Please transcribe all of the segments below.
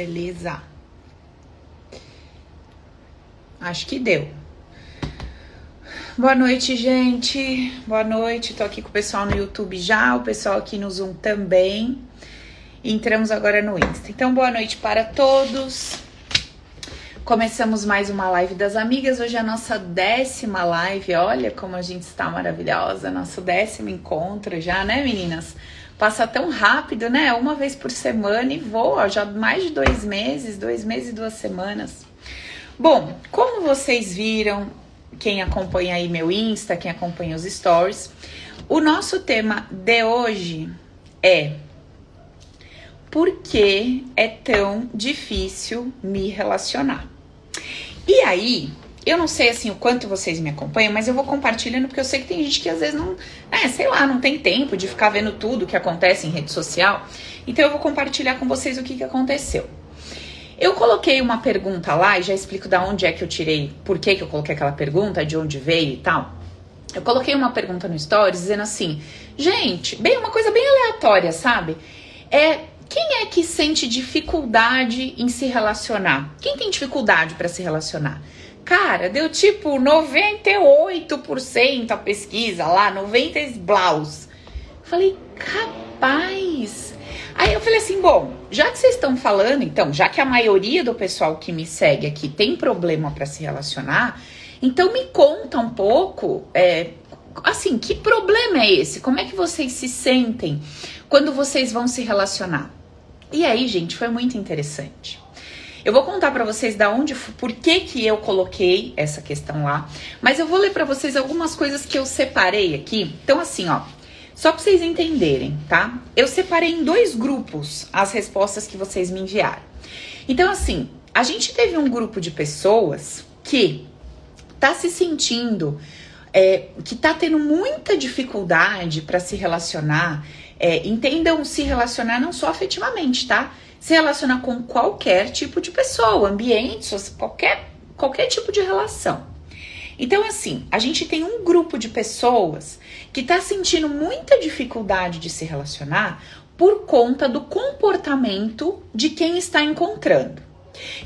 Beleza. Acho que deu. Boa noite, gente. Boa noite. Tô aqui com o pessoal no YouTube já, o pessoal aqui no Zoom também. Entramos agora no Insta. Então, boa noite para todos. Começamos mais uma live das amigas. Hoje é a nossa décima live. Olha como a gente está maravilhosa. Nosso décimo encontro já, né, meninas? Passa tão rápido, né? Uma vez por semana e voa. Já mais de dois meses, dois meses e duas semanas. Bom, como vocês viram, quem acompanha aí meu Insta, quem acompanha os stories, o nosso tema de hoje é por que é tão difícil me relacionar? E aí, eu não sei assim o quanto vocês me acompanham, mas eu vou compartilhando porque eu sei que tem gente que às vezes não, é, sei lá, não tem tempo de ficar vendo tudo que acontece em rede social. Então eu vou compartilhar com vocês o que, que aconteceu. Eu coloquei uma pergunta lá e já explico da onde é que eu tirei, por que, que eu coloquei aquela pergunta, de onde veio e tal. Eu coloquei uma pergunta no Stories dizendo assim: gente, bem, uma coisa bem aleatória, sabe? É quem é que sente dificuldade em se relacionar? Quem tem dificuldade para se relacionar? Cara, deu tipo 98% a pesquisa lá, 90 blaus. Falei, capaz. Aí eu falei assim, bom, já que vocês estão falando, então, já que a maioria do pessoal que me segue aqui tem problema para se relacionar, então me conta um pouco, é, assim, que problema é esse? Como é que vocês se sentem quando vocês vão se relacionar? E aí, gente, foi muito interessante. Eu vou contar para vocês da onde, por que que eu coloquei essa questão lá, mas eu vou ler para vocês algumas coisas que eu separei aqui. Então assim, ó, só para vocês entenderem, tá? Eu separei em dois grupos as respostas que vocês me enviaram. Então, assim, a gente teve um grupo de pessoas que tá se sentindo, é, que tá tendo muita dificuldade para se relacionar. É, entendam se relacionar não só afetivamente, tá? Se relacionar com qualquer tipo de pessoa, ambiente, qualquer, qualquer tipo de relação. Então, assim, a gente tem um grupo de pessoas que está sentindo muita dificuldade de se relacionar por conta do comportamento de quem está encontrando.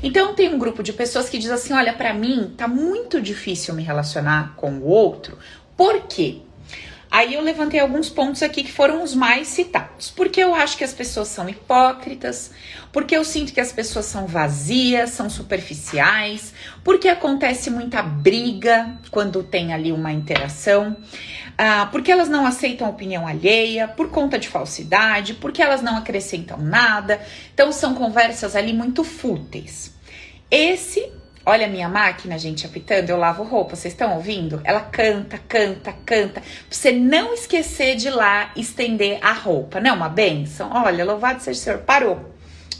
Então tem um grupo de pessoas que diz assim: "Olha, para mim tá muito difícil me relacionar com o outro". Por quê? Aí eu levantei alguns pontos aqui que foram os mais citados. Porque eu acho que as pessoas são hipócritas, porque eu sinto que as pessoas são vazias, são superficiais, porque acontece muita briga quando tem ali uma interação, ah, porque elas não aceitam opinião alheia, por conta de falsidade, porque elas não acrescentam nada. Então são conversas ali muito fúteis. Esse Olha a minha máquina, gente, apitando, eu lavo roupa, vocês estão ouvindo? Ela canta, canta, canta. Pra você não esquecer de ir lá estender a roupa. Não é uma benção? Olha, louvado seja o Senhor. Parou.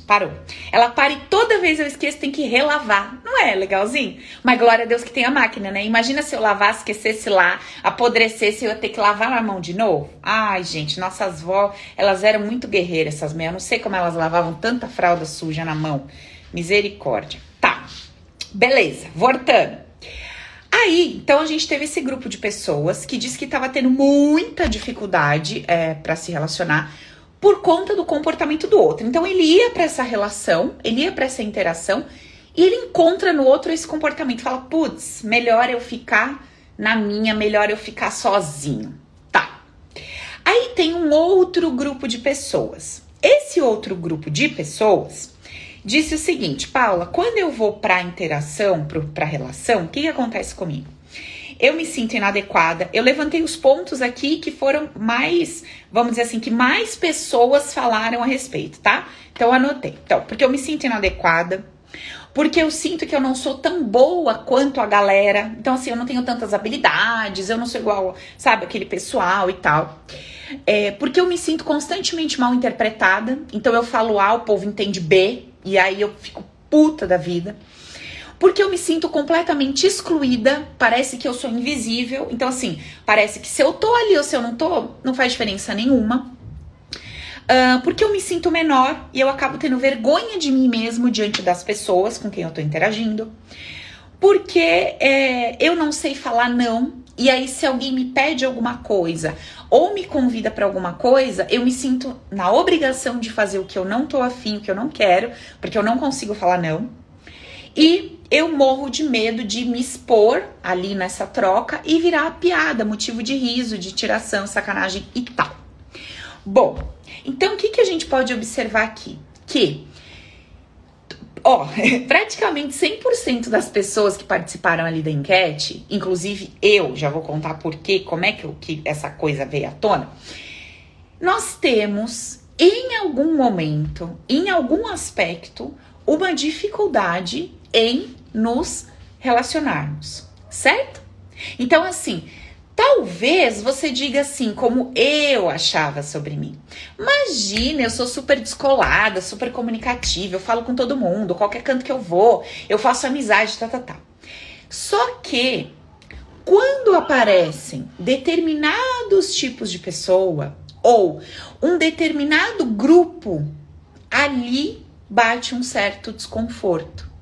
Parou. Ela para e toda vez eu esqueço, tem que relavar. Não é legalzinho? Mas glória a Deus que tem a máquina, né? Imagina se eu lavasse, esquecesse lá, apodrecesse, eu ia ter que lavar a mão de novo. Ai, gente, nossas vó, elas eram muito guerreiras, essas meias. Eu não sei como elas lavavam tanta fralda suja na mão. Misericórdia. Tá. Beleza, voltando. Aí, então a gente teve esse grupo de pessoas que disse que estava tendo muita dificuldade é, para se relacionar por conta do comportamento do outro. Então ele ia para essa relação, ele ia para essa interação e ele encontra no outro esse comportamento. Fala, putz, melhor eu ficar na minha, melhor eu ficar sozinho. Tá. Aí tem um outro grupo de pessoas. Esse outro grupo de pessoas disse o seguinte: Paula, quando eu vou para interação, para relação, o que, que acontece comigo? Eu me sinto inadequada. Eu levantei os pontos aqui que foram mais, vamos dizer assim, que mais pessoas falaram a respeito, tá? Então anotei. Então, porque eu me sinto inadequada, porque eu sinto que eu não sou tão boa quanto a galera. Então, assim, eu não tenho tantas habilidades, eu não sou igual, sabe, aquele pessoal e tal. É, porque eu me sinto constantemente mal interpretada. Então, eu falo A, o povo entende B, e aí eu fico puta da vida. Porque eu me sinto completamente excluída, parece que eu sou invisível. Então, assim, parece que se eu tô ali ou se eu não tô, não faz diferença nenhuma. Uh, porque eu me sinto menor e eu acabo tendo vergonha de mim mesmo diante das pessoas com quem eu tô interagindo. Porque é, eu não sei falar não e aí se alguém me pede alguma coisa ou me convida para alguma coisa, eu me sinto na obrigação de fazer o que eu não tô afim, o que eu não quero, porque eu não consigo falar não. E eu morro de medo de me expor ali nessa troca e virar piada, motivo de riso, de tiração, sacanagem e tal. Bom, então o que, que a gente pode observar aqui? Que ó, praticamente 100% das pessoas que participaram ali da enquete, inclusive eu, já vou contar por quê, como é que, que essa coisa veio à tona. Nós temos, em algum momento, em algum aspecto, uma dificuldade em nos relacionarmos, certo? Então, assim, talvez você diga assim, como eu achava sobre mim. Imagina, eu sou super descolada, super comunicativa, eu falo com todo mundo, qualquer canto que eu vou, eu faço amizade, tá, tá, tá. Só que quando aparecem determinados tipos de pessoa ou um determinado grupo, ali bate um certo desconforto.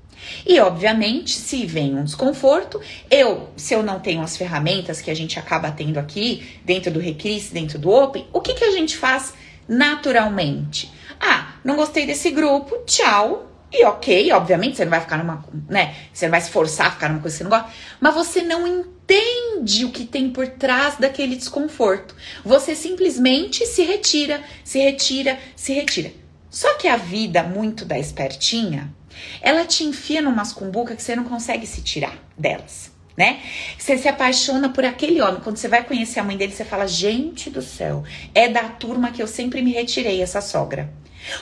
E obviamente, se vem um desconforto, eu, se eu não tenho as ferramentas que a gente acaba tendo aqui, dentro do Recris, dentro do Open, o que, que a gente faz naturalmente? Ah, não gostei desse grupo, tchau. E ok, obviamente, você não vai ficar numa, né? Você não vai se forçar a ficar numa coisa que você não gosta, mas você não entende o que tem por trás daquele desconforto. Você simplesmente se retira, se retira, se retira. Só que a vida muito da espertinha, ela te enfia numas cumbuca que você não consegue se tirar delas, né? Você se apaixona por aquele homem. Quando você vai conhecer a mãe dele, você fala: gente do céu, é da turma que eu sempre me retirei, essa sogra.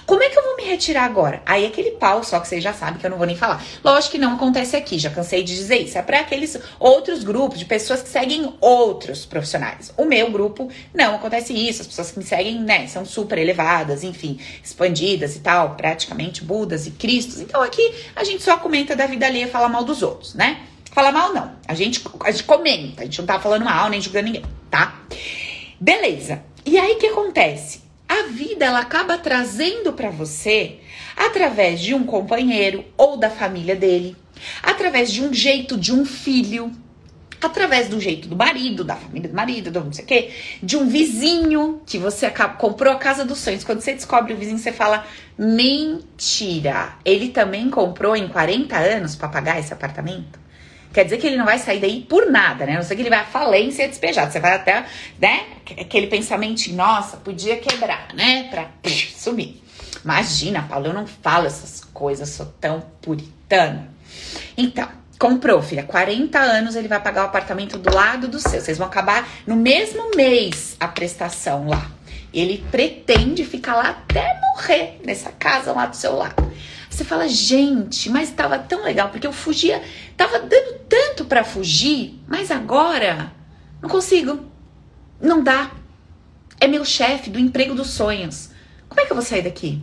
Como é que eu vou me retirar agora? Aí aquele pau, só que vocês já sabem que eu não vou nem falar. Lógico que não acontece aqui, já cansei de dizer isso. É para aqueles outros grupos de pessoas que seguem outros profissionais. O meu grupo não acontece isso. As pessoas que me seguem, né, são super elevadas, enfim, expandidas e tal, praticamente Budas e Cristos. Então aqui a gente só comenta da vida alheia, fala mal dos outros, né? Fala mal não. A gente, a gente comenta, a gente não tá falando mal nem julgando ninguém, tá? Beleza. E aí o que acontece? a vida ela acaba trazendo para você através de um companheiro ou da família dele, através de um jeito de um filho, através do jeito do marido, da família do marido, do não sei o quê, de um vizinho que você comprou a casa dos sonhos. Quando você descobre o vizinho, você fala: mentira, ele também comprou em 40 anos para pagar esse apartamento? Quer dizer que ele não vai sair daí por nada, né? Não sei que ele vai à falência e é despejado. Você vai até, né? Aquele pensamento, nossa, podia quebrar, né? Pra psh, sumir. Imagina, Paulo, eu não falo essas coisas, sou tão puritana. Então, comprou, filha, 40 anos ele vai pagar o apartamento do lado do seu. Vocês vão acabar no mesmo mês a prestação lá. Ele pretende ficar lá até morrer nessa casa lá do seu lado. Você fala, gente, mas estava tão legal, porque eu fugia, tava dando tanto para fugir, mas agora não consigo. Não dá. É meu chefe do emprego dos sonhos. Como é que eu vou sair daqui?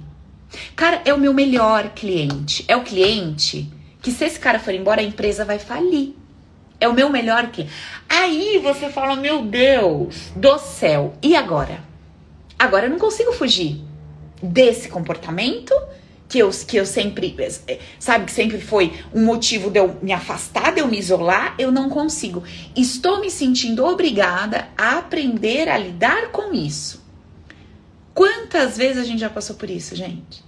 Cara, é o meu melhor cliente. É o cliente que se esse cara for embora, a empresa vai falir. É o meu melhor cliente. Aí você fala, meu Deus do céu. E agora? Agora eu não consigo fugir desse comportamento que eu, que eu sempre, sabe, que sempre foi um motivo de eu me afastar, de eu me isolar, eu não consigo. Estou me sentindo obrigada a aprender a lidar com isso. Quantas vezes a gente já passou por isso, gente?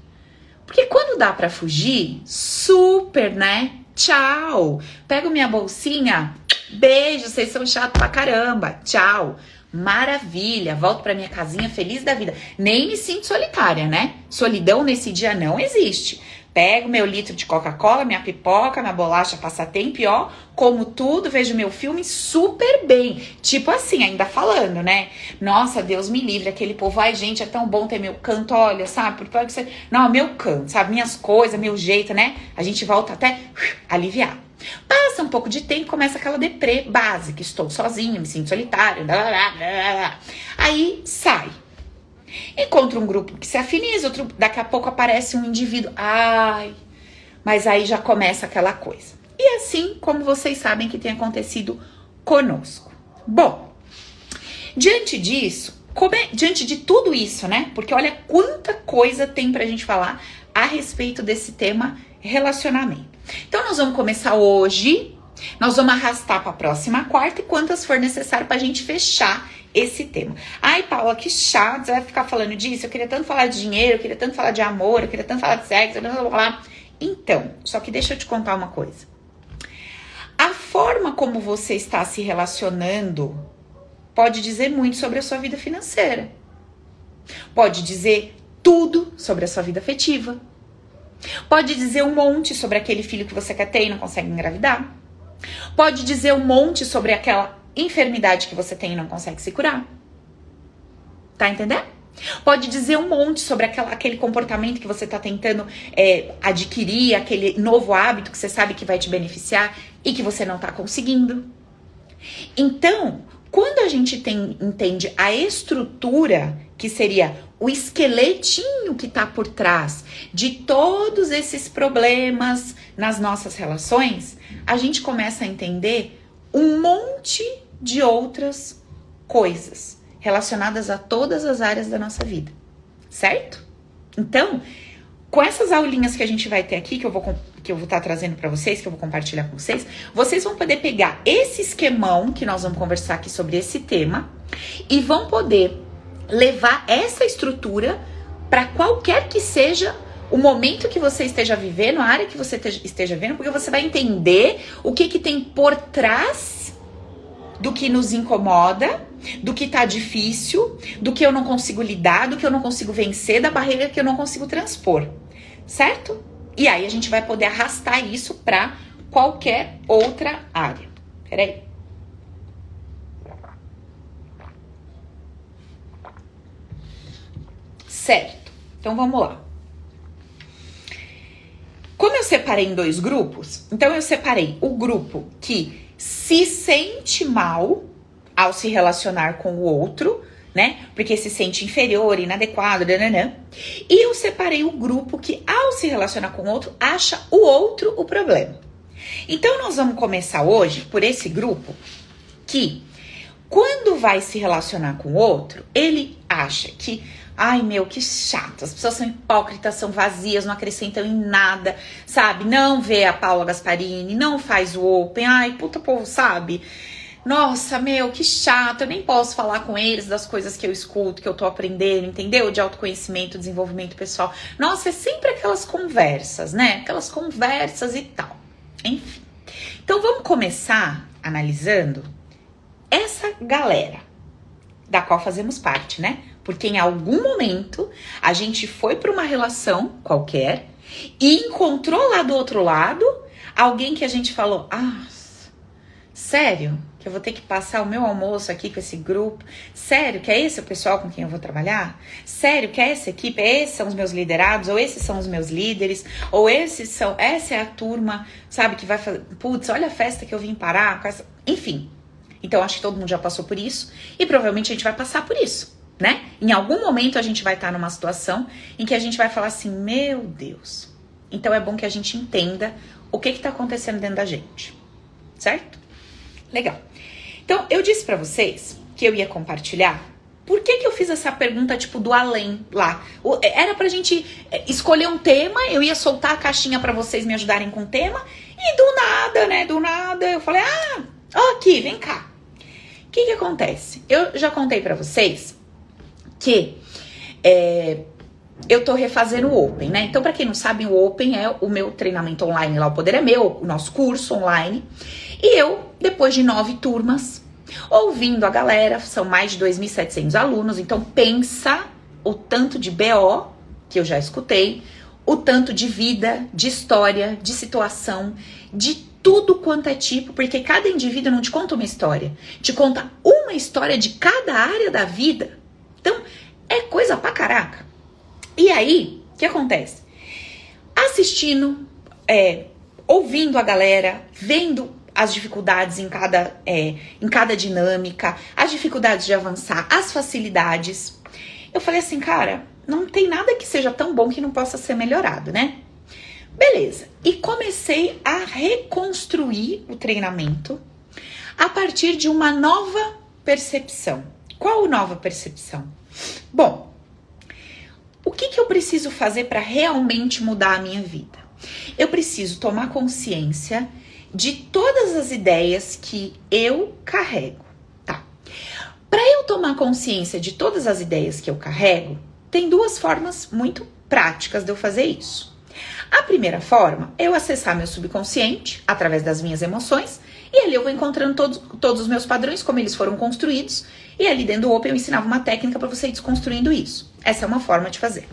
Porque quando dá para fugir, super, né? Tchau. Pego minha bolsinha, beijo, vocês são chato pra caramba. Tchau. Maravilha, volto para minha casinha feliz da vida. Nem me sinto solitária, né? Solidão nesse dia não existe. Pego meu litro de Coca-Cola, minha pipoca, minha bolacha passatempo e ó, como tudo, vejo meu filme super bem. Tipo assim, ainda falando, né? Nossa, Deus me livre, aquele povo, ai gente, é tão bom ter meu canto, olha, sabe? Porque pode ser. Não, meu canto, sabe? Minhas coisas, meu jeito, né? A gente volta até aliviar. Passa um pouco de tempo, começa aquela deprê básica. Estou sozinha, me sinto solitária. Blá, blá, blá, Aí sai. Encontra um grupo que se afiniza, outro, daqui a pouco aparece um indivíduo. Ai, mas aí já começa aquela coisa. E assim como vocês sabem que tem acontecido conosco. Bom, diante disso, é, diante de tudo isso, né? Porque olha quanta coisa tem pra gente falar a respeito desse tema relacionamento. Então nós vamos começar hoje Nós vamos arrastar para a próxima quarta e quantas for necessário para a gente fechar esse tema. Ai, Paula, que chato, você vai ficar falando disso. Eu queria tanto falar de dinheiro, eu queria tanto falar de amor, eu queria tanto falar de sexo, eu vou falar. Então, só que deixa eu te contar uma coisa. A forma como você está se relacionando pode dizer muito sobre a sua vida financeira. Pode dizer tudo sobre a sua vida afetiva. Pode dizer um monte sobre aquele filho que você quer ter e não consegue engravidar. Pode dizer um monte sobre aquela enfermidade que você tem e não consegue se curar. Tá entendendo? Pode dizer um monte sobre aquela, aquele comportamento que você está tentando é, adquirir, aquele novo hábito que você sabe que vai te beneficiar e que você não está conseguindo. Então, quando a gente tem, entende a estrutura, que seria o esqueletinho que está por trás de todos esses problemas nas nossas relações, a gente começa a entender um monte de outras coisas relacionadas a todas as áreas da nossa vida, certo? Então, com essas aulinhas que a gente vai ter aqui, que eu vou que eu vou estar tá trazendo para vocês, que eu vou compartilhar com vocês, vocês vão poder pegar esse esquemão que nós vamos conversar aqui sobre esse tema e vão poder levar essa estrutura para qualquer que seja o momento que você esteja vivendo, a área que você esteja vivendo, porque você vai entender o que, que tem por trás do que nos incomoda, do que tá difícil, do que eu não consigo lidar, do que eu não consigo vencer, da barreira que eu não consigo transpor, certo? E aí a gente vai poder arrastar isso para qualquer outra área. Peraí. Certo. Então vamos lá. Como eu separei em dois grupos, então eu separei o grupo que se sente mal ao se relacionar com o outro, né? Porque se sente inferior, inadequado, nananã. E eu separei o grupo que, ao se relacionar com o outro, acha o outro o problema. Então, nós vamos começar hoje por esse grupo que, quando vai se relacionar com o outro, ele acha que Ai, meu, que chato. As pessoas são hipócritas, são vazias, não acrescentam em nada, sabe? Não vê a Paula Gasparini, não faz o Open. Ai, puta povo, sabe? Nossa, meu, que chato, eu nem posso falar com eles das coisas que eu escuto, que eu tô aprendendo, entendeu? De autoconhecimento, desenvolvimento pessoal. Nossa, é sempre aquelas conversas, né? Aquelas conversas e tal. Enfim. Então vamos começar analisando essa galera da qual fazemos parte, né? Porque em algum momento a gente foi para uma relação qualquer e encontrou lá do outro lado alguém que a gente falou: "Ah, sério? que eu vou ter que passar o meu almoço aqui com esse grupo. Sério, que é esse o pessoal com quem eu vou trabalhar? Sério, que é essa equipe? Esses são os meus liderados, ou esses são os meus líderes, ou esses são, essa é a turma, sabe, que vai fazer, putz, olha a festa que eu vim parar, enfim. Então acho que todo mundo já passou por isso e provavelmente a gente vai passar por isso, né? Em algum momento a gente vai estar numa situação em que a gente vai falar assim: "Meu Deus". Então é bom que a gente entenda o que está acontecendo dentro da gente, certo? Legal. Então, eu disse para vocês que eu ia compartilhar. Por que, que eu fiz essa pergunta, tipo, do além lá? Era pra gente é, escolher um tema, eu ia soltar a caixinha para vocês me ajudarem com o tema, e do nada, né? Do nada, eu falei, ah, ó, aqui, vem cá. O que que acontece? Eu já contei para vocês que é, eu tô refazendo o Open, né? Então, para quem não sabe, o Open é o meu treinamento online lá, o Poder é Meu, o nosso curso online. E eu, depois de nove turmas, ouvindo a galera, são mais de 2.700 alunos, então pensa o tanto de BO que eu já escutei, o tanto de vida, de história, de situação, de tudo quanto é tipo, porque cada indivíduo não te conta uma história, te conta uma história de cada área da vida. Então, é coisa pra caraca. E aí, o que acontece? Assistindo, é, ouvindo a galera, vendo as dificuldades em cada, é, em cada dinâmica, as dificuldades de avançar, as facilidades. Eu falei assim, cara, não tem nada que seja tão bom que não possa ser melhorado, né? Beleza. E comecei a reconstruir o treinamento a partir de uma nova percepção. Qual nova percepção? Bom, o que, que eu preciso fazer para realmente mudar a minha vida? Eu preciso tomar consciência de todas as ideias que eu carrego, tá? Para eu tomar consciência de todas as ideias que eu carrego, tem duas formas muito práticas de eu fazer isso. A primeira forma é eu acessar meu subconsciente através das minhas emoções e ali eu vou encontrando todos, todos os meus padrões, como eles foram construídos, e ali dentro do Open eu ensinava uma técnica para você ir desconstruindo isso. Essa é uma forma de fazer.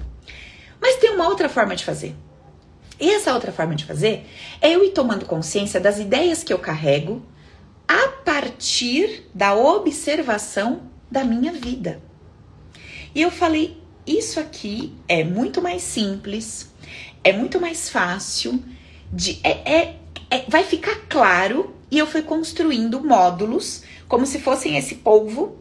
Mas tem uma outra forma de fazer. E essa outra forma de fazer é eu ir tomando consciência das ideias que eu carrego a partir da observação da minha vida. E eu falei, isso aqui é muito mais simples, é muito mais fácil, de, é, é, é vai ficar claro. E eu fui construindo módulos como se fossem esse polvo.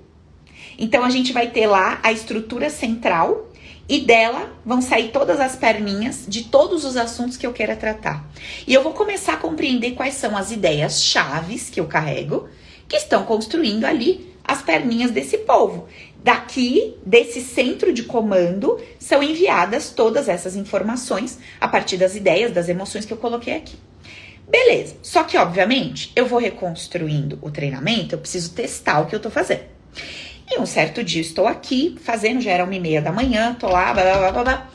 Então a gente vai ter lá a estrutura central e dela vão sair todas as perninhas de todos os assuntos que eu queira tratar. E eu vou começar a compreender quais são as ideias chaves que eu carrego, que estão construindo ali as perninhas desse povo. Daqui, desse centro de comando, são enviadas todas essas informações a partir das ideias, das emoções que eu coloquei aqui. Beleza. Só que, obviamente, eu vou reconstruindo o treinamento, eu preciso testar o que eu tô fazendo. E um certo dia estou aqui fazendo, já era uma e meia da manhã, tô lá, blá, blá, blá, blá.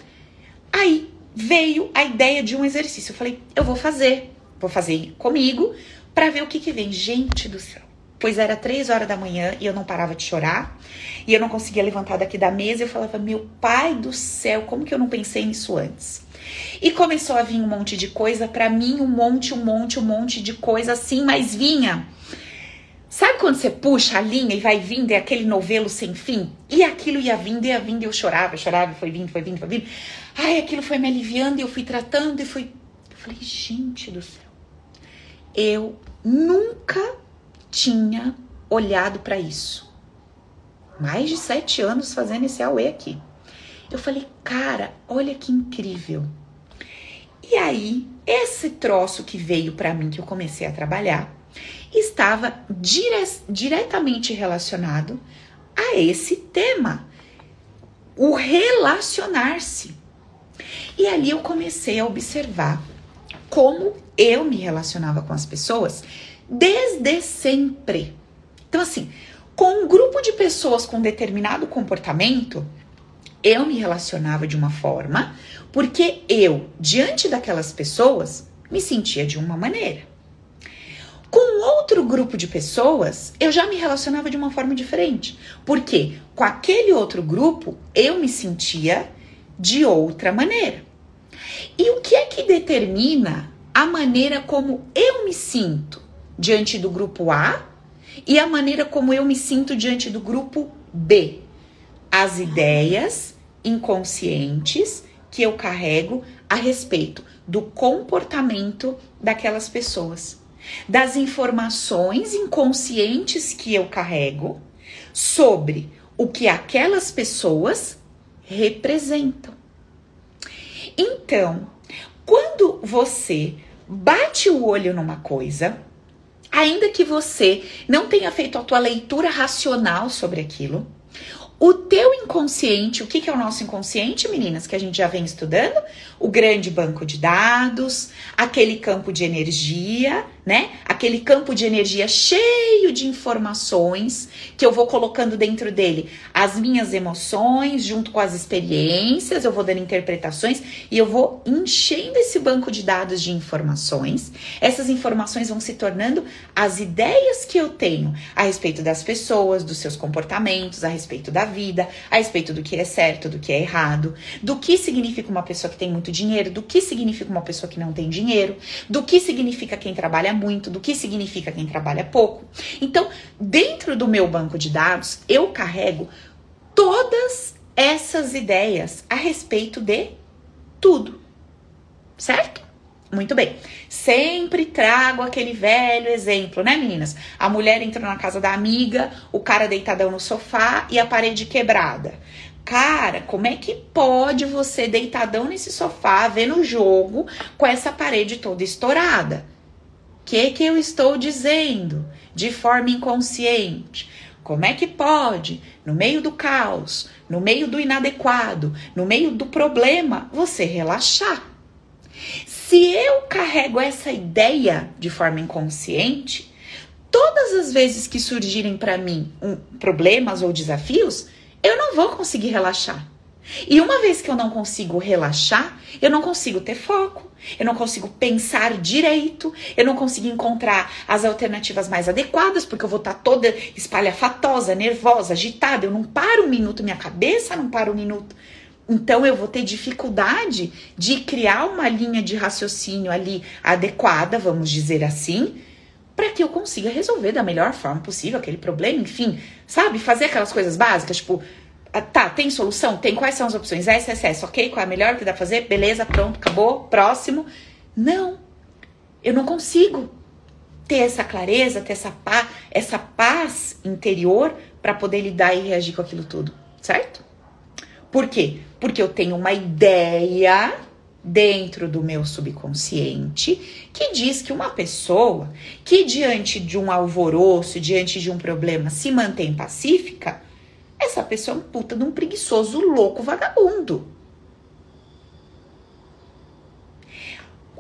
Aí veio a ideia de um exercício. Eu falei, eu vou fazer, vou fazer comigo para ver o que que vem. Gente do céu. Pois era três horas da manhã e eu não parava de chorar. E eu não conseguia levantar daqui da mesa. Eu falava, meu pai do céu, como que eu não pensei nisso antes? E começou a vir um monte de coisa, para mim um monte, um monte, um monte de coisa assim, mas vinha Sabe quando você puxa a linha e vai vindo, é aquele novelo sem fim? E aquilo ia vindo, ia vindo, e eu chorava, chorava, foi vindo, foi vindo, foi vindo. Ai, aquilo foi me aliviando e eu fui tratando e fui. Eu falei, gente do céu, eu nunca tinha olhado para isso. Mais de sete anos fazendo esse AUE aqui. Eu falei, cara, olha que incrível. E aí, esse troço que veio para mim, que eu comecei a trabalhar, estava dire diretamente relacionado a esse tema, o relacionar-se. E ali eu comecei a observar como eu me relacionava com as pessoas desde sempre. Então, assim, com um grupo de pessoas com determinado comportamento, eu me relacionava de uma forma porque eu, diante daquelas pessoas, me sentia de uma maneira. Com outro grupo de pessoas, eu já me relacionava de uma forma diferente. Porque com aquele outro grupo, eu me sentia de outra maneira. E o que é que determina a maneira como eu me sinto diante do grupo A e a maneira como eu me sinto diante do grupo B? As ideias inconscientes que eu carrego a respeito do comportamento daquelas pessoas das informações inconscientes que eu carrego sobre o que aquelas pessoas representam. Então, quando você bate o olho numa coisa, ainda que você não tenha feito a tua leitura racional sobre aquilo, o teu inconsciente, o que, que é o nosso inconsciente, meninas, que a gente já vem estudando? O grande banco de dados, aquele campo de energia, né? Aquele campo de energia cheio de informações que eu vou colocando dentro dele as minhas emoções, junto com as experiências, eu vou dando interpretações e eu vou enchendo esse banco de dados de informações. Essas informações vão se tornando as ideias que eu tenho a respeito das pessoas, dos seus comportamentos, a respeito da vida, a respeito do que é certo, do que é errado, do que significa uma pessoa que tem muito dinheiro, do que significa uma pessoa que não tem dinheiro, do que significa quem trabalha muito, do que significa quem trabalha pouco. Então, dentro do meu banco de dados, eu carrego todas essas ideias a respeito de tudo. Certo? Muito bem. Sempre trago aquele velho exemplo, né, meninas? A mulher entra na casa da amiga, o cara deitadão no sofá e a parede quebrada. Cara, como é que pode você deitadão nesse sofá, vendo o jogo, com essa parede toda estourada? O que que eu estou dizendo de forma inconsciente? Como é que pode, no meio do caos, no meio do inadequado, no meio do problema, você relaxar? Se eu carrego essa ideia de forma inconsciente, todas as vezes que surgirem para mim um, problemas ou desafios, eu não vou conseguir relaxar. E uma vez que eu não consigo relaxar, eu não consigo ter foco, eu não consigo pensar direito, eu não consigo encontrar as alternativas mais adequadas, porque eu vou estar tá toda espalhafatosa, nervosa, agitada, eu não paro um minuto, minha cabeça não para um minuto. Então eu vou ter dificuldade de criar uma linha de raciocínio ali adequada, vamos dizer assim, para que eu consiga resolver da melhor forma possível aquele problema, enfim, sabe? Fazer aquelas coisas básicas, tipo, ah, tá, tem solução? Tem. Quais são as opções? SSS, ok? Qual é a melhor que dá pra fazer? Beleza, pronto, acabou, próximo. Não, eu não consigo ter essa clareza, ter essa paz, essa paz interior para poder lidar e reagir com aquilo tudo, certo? Por quê? Porque eu tenho uma ideia dentro do meu subconsciente que diz que uma pessoa que diante de um alvoroço, diante de um problema se mantém pacífica, essa pessoa é um puta de um preguiçoso louco vagabundo.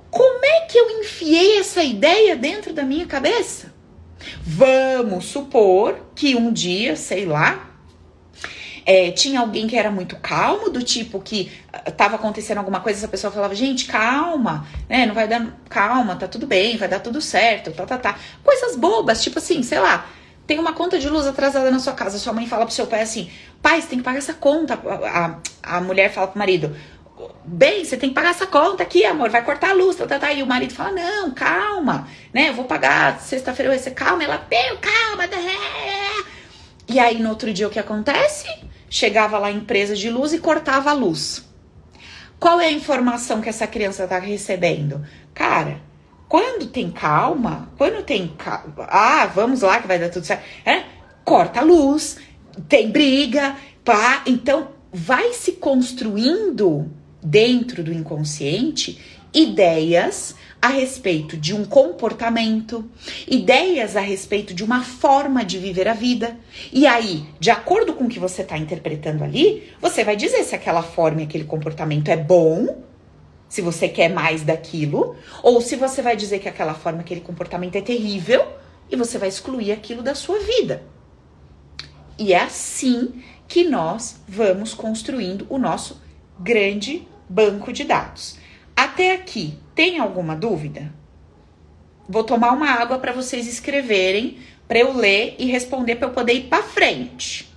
Como é que eu enfiei essa ideia dentro da minha cabeça? Vamos supor que um dia, sei lá, é, tinha alguém que era muito calmo, do tipo que estava ah, acontecendo alguma coisa, essa pessoa falava, gente, calma, né? Não vai dar. Calma, tá tudo bem, vai dar tudo certo, tá, tá, tá. Coisas bobas, tipo assim, sei lá, tem uma conta de luz atrasada na sua casa, sua mãe fala pro seu pai assim: pai, você tem que pagar essa conta. A, a, a mulher fala pro marido: bem, você tem que pagar essa conta aqui, amor, vai cortar a luz, tá, tá, tá. E o marido fala: não, calma, né? Eu vou pagar sexta-feira, ser calma. Ela, meu, calma. E aí no outro dia o que acontece? Chegava lá a empresa de luz e cortava a luz. Qual é a informação que essa criança tá recebendo? Cara, quando tem calma, quando tem calma, ah, vamos lá que vai dar tudo certo, é, corta a luz, tem briga, pá, então vai se construindo dentro do inconsciente ideias a respeito de um comportamento, ideias a respeito de uma forma de viver a vida. E aí, de acordo com o que você está interpretando ali, você vai dizer se aquela forma e aquele comportamento é bom se você quer mais daquilo, ou se você vai dizer que aquela forma, aquele comportamento é terrível e você vai excluir aquilo da sua vida. E é assim que nós vamos construindo o nosso grande banco de dados. Até aqui, tem alguma dúvida? Vou tomar uma água para vocês escreverem, para eu ler e responder para eu poder ir para frente.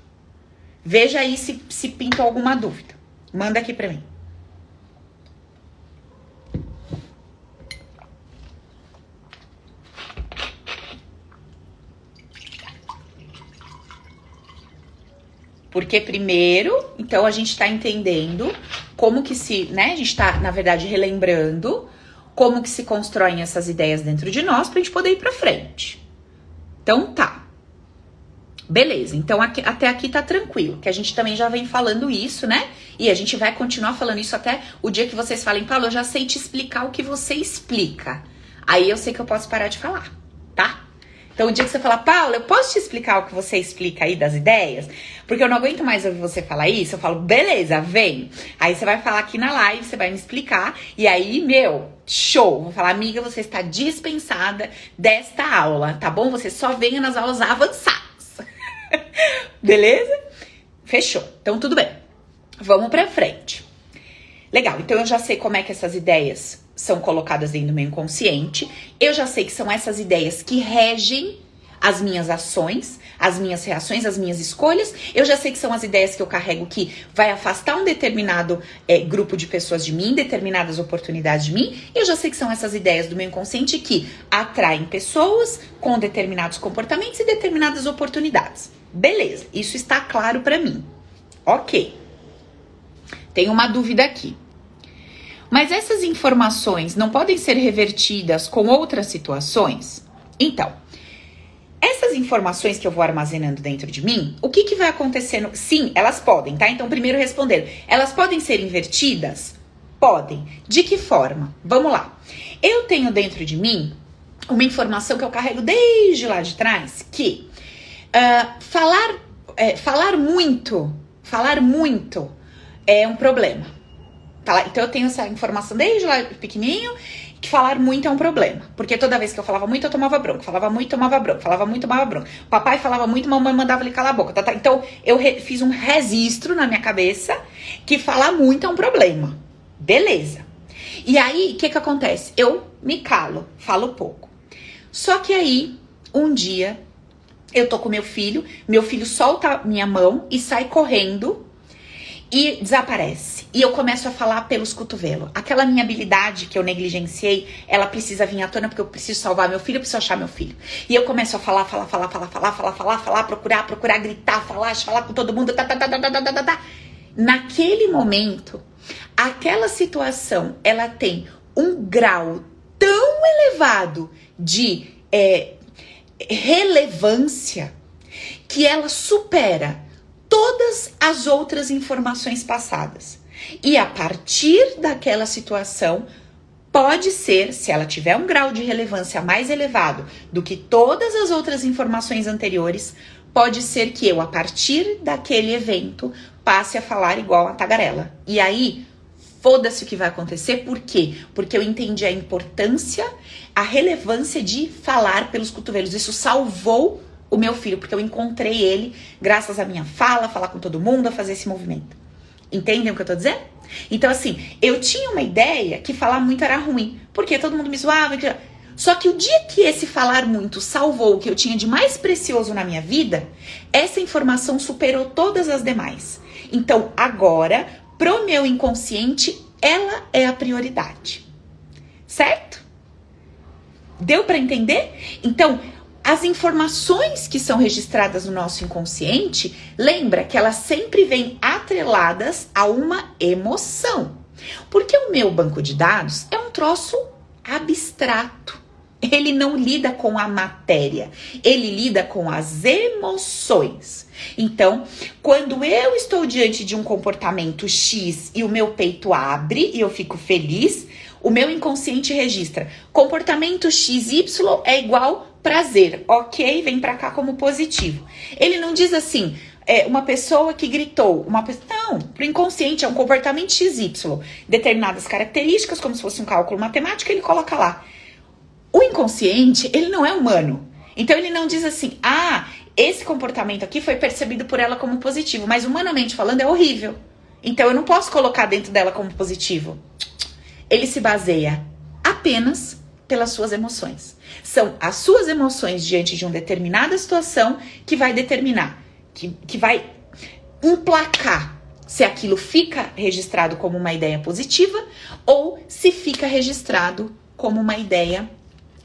Veja aí se, se pintou alguma dúvida. Manda aqui para mim. Porque primeiro, então a gente está entendendo como que se, né? A gente está, na verdade, relembrando como que se constroem essas ideias dentro de nós para a gente poder ir para frente. Então tá. Beleza, então aqui, até aqui tá tranquilo, que a gente também já vem falando isso, né? E a gente vai continuar falando isso até o dia que vocês falem, Paulo, eu já sei te explicar o que você explica. Aí eu sei que eu posso parar de falar, tá? Então, o dia que você fala, Paula, eu posso te explicar o que você explica aí das ideias? Porque eu não aguento mais ouvir você falar isso. Eu falo, beleza, vem. Aí você vai falar aqui na live, você vai me explicar. E aí, meu, show. Vou falar, amiga, você está dispensada desta aula, tá bom? Você só venha nas aulas avançadas. beleza? Fechou. Então, tudo bem. Vamos pra frente. Legal, então eu já sei como é que essas ideias são colocadas dentro do meu inconsciente. Eu já sei que são essas ideias que regem as minhas ações, as minhas reações, as minhas escolhas. Eu já sei que são as ideias que eu carrego que vai afastar um determinado é, grupo de pessoas de mim, determinadas oportunidades de mim. Eu já sei que são essas ideias do meu inconsciente que atraem pessoas com determinados comportamentos e determinadas oportunidades. Beleza, isso está claro para mim. Ok. Tem uma dúvida aqui. Mas essas informações não podem ser revertidas com outras situações? Então, essas informações que eu vou armazenando dentro de mim, o que, que vai acontecendo? Sim, elas podem, tá? Então, primeiro responder. Elas podem ser invertidas? Podem. De que forma? Vamos lá. Eu tenho dentro de mim uma informação que eu carrego desde lá de trás, que uh, falar, é, falar muito, falar muito é um problema Então eu tenho essa informação desde lá pequenininho que falar muito é um problema. Porque toda vez que eu falava muito, eu tomava bronca. Falava muito, tomava bronca. Falava muito, tomava bronca. Papai falava muito, mamãe mandava ele calar a boca. Tá, tá. Então, eu fiz um registro na minha cabeça que falar muito é um problema. Beleza. E aí, o que que acontece? Eu me calo, falo pouco. Só que aí, um dia, eu tô com meu filho, meu filho solta minha mão e sai correndo e desaparece. E eu começo a falar pelos cotovelos. Aquela minha habilidade que eu negligenciei, ela precisa vir à tona porque eu preciso salvar meu filho, eu preciso achar meu filho. E eu começo a falar, falar, falar, falar, falar, falar, falar, falar, procurar, procurar, gritar, falar, falar com todo mundo, tá, tá, tá, tá, tá, tá, tá, tá. Naquele momento, aquela situação, ela tem um grau tão elevado de é, relevância que ela supera todas as outras informações passadas. E a partir daquela situação, pode ser, se ela tiver um grau de relevância mais elevado do que todas as outras informações anteriores, pode ser que eu, a partir daquele evento, passe a falar igual a tagarela. E aí, foda-se o que vai acontecer, por quê? Porque eu entendi a importância, a relevância de falar pelos cotovelos. Isso salvou o meu filho, porque eu encontrei ele graças à minha fala, falar com todo mundo, a fazer esse movimento. Entendem o que eu tô dizendo? Então, assim, eu tinha uma ideia que falar muito era ruim, porque todo mundo me zoava. Só que o dia que esse falar muito salvou o que eu tinha de mais precioso na minha vida, essa informação superou todas as demais. Então, agora, pro meu inconsciente, ela é a prioridade. Certo? Deu para entender? Então, as informações que são registradas no nosso inconsciente, lembra que elas sempre vêm atreladas a uma emoção. Porque o meu banco de dados é um troço abstrato. Ele não lida com a matéria, ele lida com as emoções. Então, quando eu estou diante de um comportamento X e o meu peito abre e eu fico feliz, o meu inconsciente registra comportamento XY é igual prazer, ok? Vem para cá como positivo. Ele não diz assim, é, uma pessoa que gritou, uma pessoa. Não, pro inconsciente é um comportamento XY, determinadas características, como se fosse um cálculo matemático, ele coloca lá. O inconsciente, ele não é humano. Então ele não diz assim, ah, esse comportamento aqui foi percebido por ela como positivo, mas humanamente falando é horrível. Então eu não posso colocar dentro dela como positivo ele se baseia apenas pelas suas emoções. São as suas emoções diante de uma determinada situação que vai determinar, que, que vai emplacar se aquilo fica registrado como uma ideia positiva ou se fica registrado como uma ideia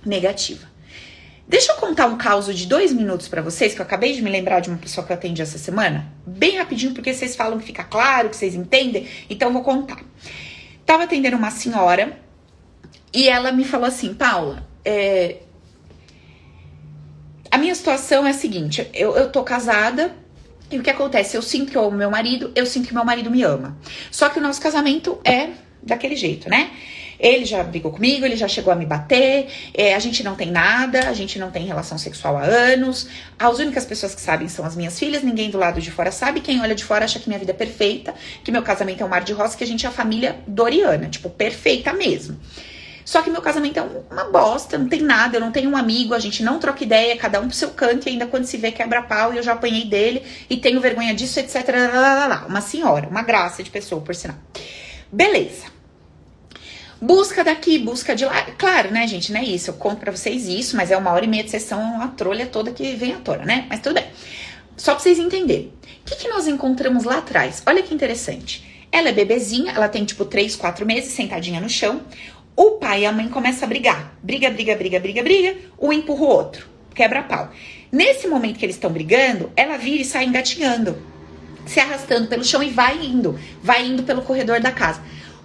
negativa. Deixa eu contar um caso de dois minutos para vocês, que eu acabei de me lembrar de uma pessoa que eu atendi essa semana. Bem rapidinho, porque vocês falam que fica claro, que vocês entendem, então eu vou contar. Tava atendendo uma senhora e ela me falou assim, Paula, é, a minha situação é a seguinte: eu, eu tô casada, e o que acontece? Eu sinto que eu amo meu marido, eu sinto que meu marido me ama. Só que o nosso casamento é daquele jeito, né? Ele já brigou comigo, ele já chegou a me bater, é, a gente não tem nada, a gente não tem relação sexual há anos. As únicas pessoas que sabem são as minhas filhas, ninguém do lado de fora sabe. Quem olha de fora acha que minha vida é perfeita, que meu casamento é um mar de rosa, que a gente é a família Doriana, tipo, perfeita mesmo. Só que meu casamento é uma bosta, não tem nada, eu não tenho um amigo, a gente não troca ideia, cada um pro seu canto e ainda quando se vê quebra pau e eu já apanhei dele e tenho vergonha disso, etc. Uma senhora, uma graça de pessoa, por sinal. Beleza. Busca daqui, busca de lá. Claro, né, gente? Não é isso. Eu conto pra vocês isso, mas é uma hora e meia de sessão, uma trolha toda que vem à tona, né? Mas tudo bem. Só pra vocês entenderem. O que, que nós encontramos lá atrás? Olha que interessante. Ela é bebezinha, ela tem tipo 3, 4 meses, sentadinha no chão. O pai e a mãe começam a brigar. Briga, briga, briga, briga, briga. Um empurra o outro. Quebra pau. Nesse momento que eles estão brigando, ela vira e sai engatinhando. Se arrastando pelo chão e vai indo. Vai indo pelo corredor da casa.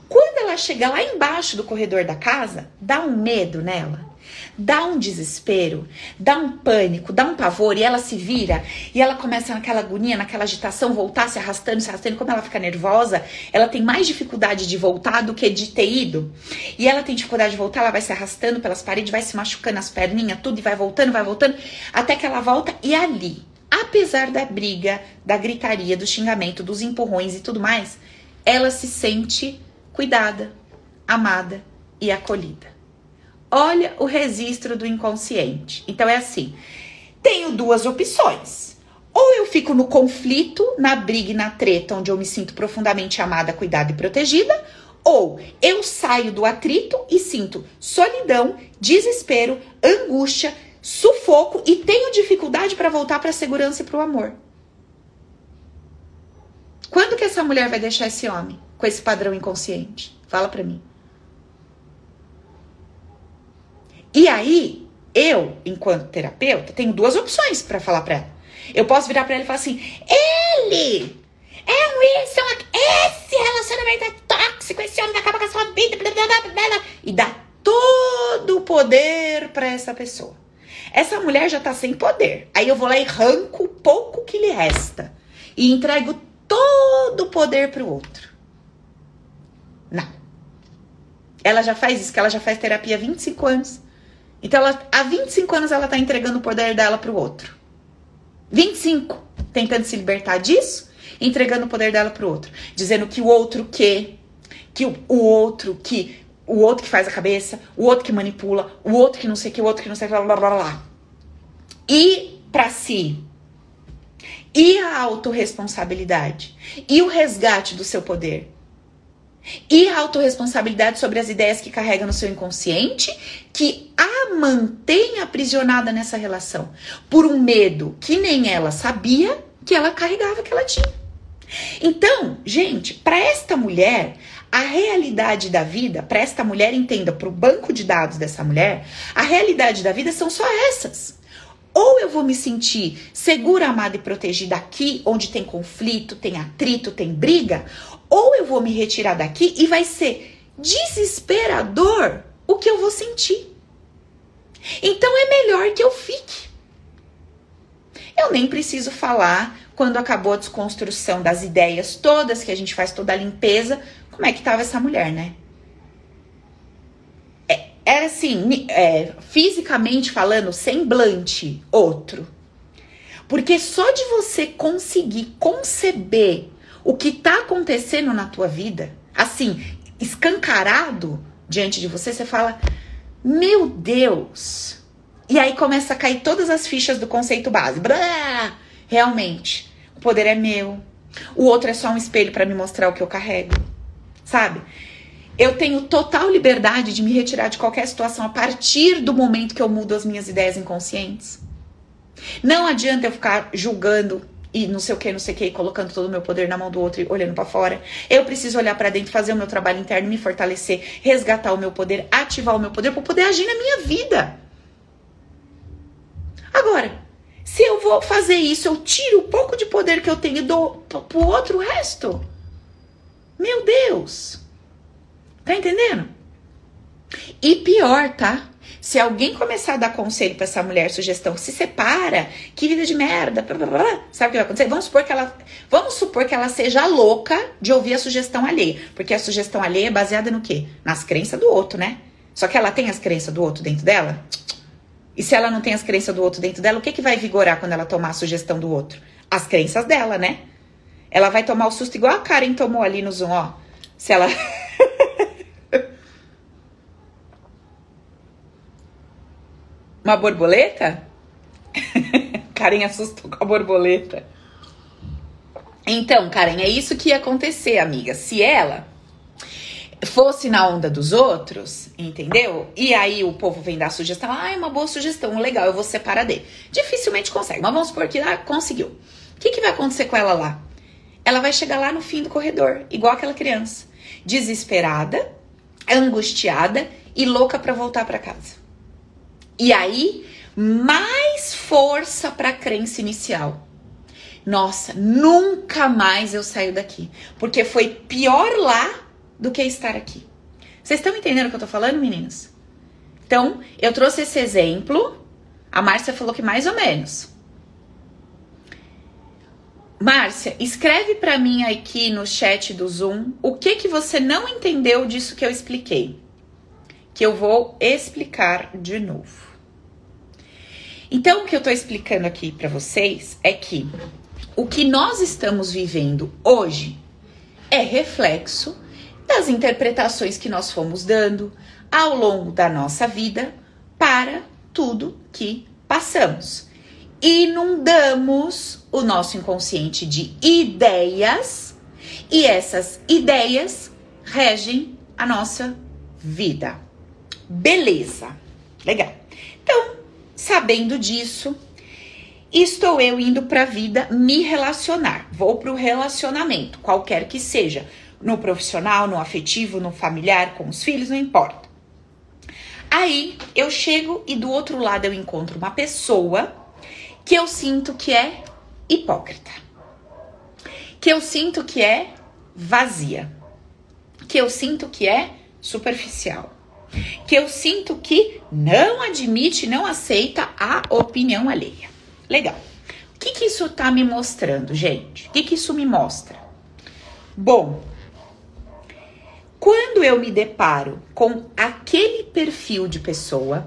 Quando ela chega lá embaixo do corredor da casa, dá um medo nela, dá um desespero, dá um pânico, dá um pavor e ela se vira e ela começa naquela agonia, naquela agitação, voltar se arrastando, se arrastando. Como ela fica nervosa, ela tem mais dificuldade de voltar do que de ter ido. E ela tem dificuldade de voltar, ela vai se arrastando pelas paredes, vai se machucando as perninhas, tudo e vai voltando, vai voltando, até que ela volta e ali, apesar da briga, da gritaria, do xingamento, dos empurrões e tudo mais, ela se sente cuidada, amada e acolhida. Olha o registro do inconsciente. Então é assim: tenho duas opções. Ou eu fico no conflito, na briga e na treta, onde eu me sinto profundamente amada, cuidada e protegida, ou eu saio do atrito e sinto solidão, desespero, angústia, sufoco e tenho dificuldade para voltar para a segurança e para o amor. Quando que essa mulher vai deixar esse homem com esse padrão inconsciente? Fala para mim. E aí, eu, enquanto terapeuta, tenho duas opções para falar para ela. Eu posso virar para ela e falar assim: ele é um isso, esse relacionamento é tóxico, esse homem acaba com a sua vida, blá, blá, blá, e dá todo o poder para essa pessoa. Essa mulher já tá sem poder. Aí eu vou lá e arranco o pouco que lhe resta e entrego todo o poder pro outro. Não. Ela já faz isso, que ela já faz terapia há 25 anos. Então, ela, há 25 anos ela tá entregando o poder dela pro outro. 25. Tentando se libertar disso, entregando o poder dela pro outro. Dizendo que o outro que, que o, o outro que o outro que faz a cabeça, o outro que manipula, o outro que não sei o que, o outro que não sei o que, blá blá blá. E para si. E a autorresponsabilidade. E o resgate do seu poder. E a autorresponsabilidade sobre as ideias que carrega no seu inconsciente, que a mantém aprisionada nessa relação. Por um medo que nem ela sabia que ela carregava, que ela tinha. Então, gente, para esta mulher, a realidade da vida, para esta mulher, entenda, para o banco de dados dessa mulher, a realidade da vida são só essas. Ou eu vou me sentir segura, amada e protegida aqui, onde tem conflito, tem atrito, tem briga, ou eu vou me retirar daqui e vai ser desesperador o que eu vou sentir. Então é melhor que eu fique. Eu nem preciso falar quando acabou a desconstrução das ideias todas, que a gente faz toda a limpeza, como é que tava essa mulher, né? Era assim, é, fisicamente falando, semblante outro. Porque só de você conseguir conceber o que tá acontecendo na tua vida, assim, escancarado diante de você, você fala: Meu Deus! E aí começa a cair todas as fichas do conceito base. Blá! Realmente, o poder é meu. O outro é só um espelho para me mostrar o que eu carrego sabe? Eu tenho total liberdade de me retirar de qualquer situação a partir do momento que eu mudo as minhas ideias inconscientes. Não adianta eu ficar julgando e não sei o que, não sei o que, colocando todo o meu poder na mão do outro e olhando para fora. Eu preciso olhar para dentro, fazer o meu trabalho interno, me fortalecer, resgatar o meu poder, ativar o meu poder para poder agir na minha vida. Agora, se eu vou fazer isso, eu tiro o pouco de poder que eu tenho e dou pro outro resto. Meu Deus! Tá entendendo? E pior, tá? Se alguém começar a dar conselho para essa mulher, sugestão, se separa, que vida de merda, blá, blá, blá, sabe o que vai acontecer? Vamos supor que ela, vamos supor que ela seja louca de ouvir a sugestão alheia, porque a sugestão alheia é baseada no quê? Nas crenças do outro, né? Só que ela tem as crenças do outro dentro dela? E se ela não tem as crenças do outro dentro dela, o que que vai vigorar quando ela tomar a sugestão do outro? As crenças dela, né? Ela vai tomar o susto igual a Karen tomou ali no Zoom, ó. Se ela. Uma borboleta? Karen assustou com a borboleta. Então, Karen, é isso que ia acontecer, amiga. Se ela fosse na onda dos outros, entendeu? E aí o povo vem dar sugestão, ah, é uma boa sugestão, legal, eu vou separar dele. Dificilmente consegue, mas vamos supor que ah, conseguiu. O que, que vai acontecer com ela lá? ela vai chegar lá no fim do corredor, igual aquela criança, desesperada, angustiada e louca para voltar para casa. E aí, mais força para a crença inicial. Nossa, nunca mais eu saio daqui, porque foi pior lá do que estar aqui. Vocês estão entendendo o que eu tô falando, meninas? Então, eu trouxe esse exemplo. A Márcia falou que mais ou menos. Márcia, escreve para mim aqui no chat do Zoom o que que você não entendeu disso que eu expliquei, que eu vou explicar de novo. Então, o que eu tô explicando aqui para vocês é que o que nós estamos vivendo hoje é reflexo das interpretações que nós fomos dando ao longo da nossa vida para tudo que passamos. Inundamos o nosso inconsciente de ideias e essas ideias regem a nossa vida. Beleza, legal. Então, sabendo disso, estou eu indo para a vida me relacionar. Vou para o relacionamento, qualquer que seja, no profissional, no afetivo, no familiar, com os filhos, não importa. Aí eu chego e do outro lado eu encontro uma pessoa que eu sinto que é hipócrita, que eu sinto que é vazia, que eu sinto que é superficial, que eu sinto que não admite, não aceita a opinião alheia. Legal. O que, que isso tá me mostrando, gente? O que, que isso me mostra? Bom, quando eu me deparo com aquele perfil de pessoa,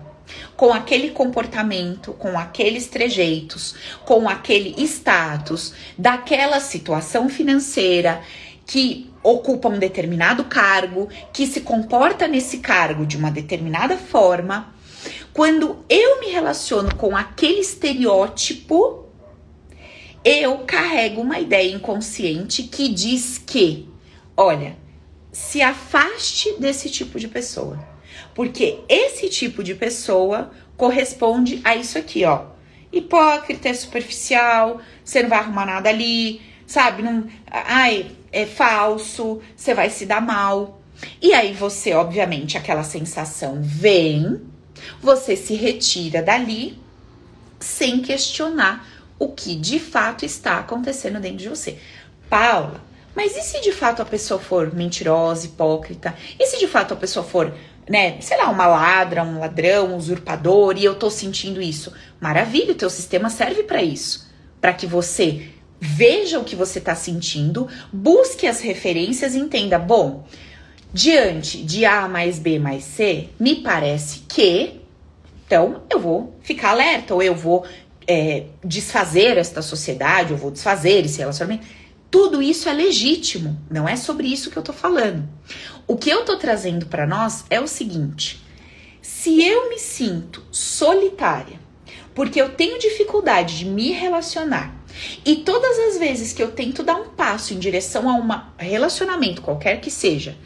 com aquele comportamento, com aqueles trejeitos, com aquele status, daquela situação financeira que ocupa um determinado cargo, que se comporta nesse cargo de uma determinada forma, quando eu me relaciono com aquele estereótipo, eu carrego uma ideia inconsciente que diz que, olha, se afaste desse tipo de pessoa. Porque esse tipo de pessoa corresponde a isso aqui, ó. Hipócrita, superficial, você não vai arrumar nada ali, sabe? Não, ai, é falso, você vai se dar mal. E aí você, obviamente, aquela sensação vem, você se retira dali sem questionar o que de fato está acontecendo dentro de você. Paula, mas e se de fato a pessoa for mentirosa, hipócrita? E se de fato a pessoa for, né, sei lá, uma ladra, um ladrão, um usurpador e eu tô sentindo isso? Maravilha, o teu sistema serve para isso. Para que você veja o que você tá sentindo, busque as referências e entenda, bom, diante de A mais B mais C, me parece que então eu vou ficar alerta, ou eu vou é, desfazer esta sociedade, eu vou desfazer esse relacionamento. Tudo isso é legítimo, não é sobre isso que eu tô falando. O que eu tô trazendo para nós é o seguinte: se eu me sinto solitária, porque eu tenho dificuldade de me relacionar, e todas as vezes que eu tento dar um passo em direção a um relacionamento, qualquer que seja,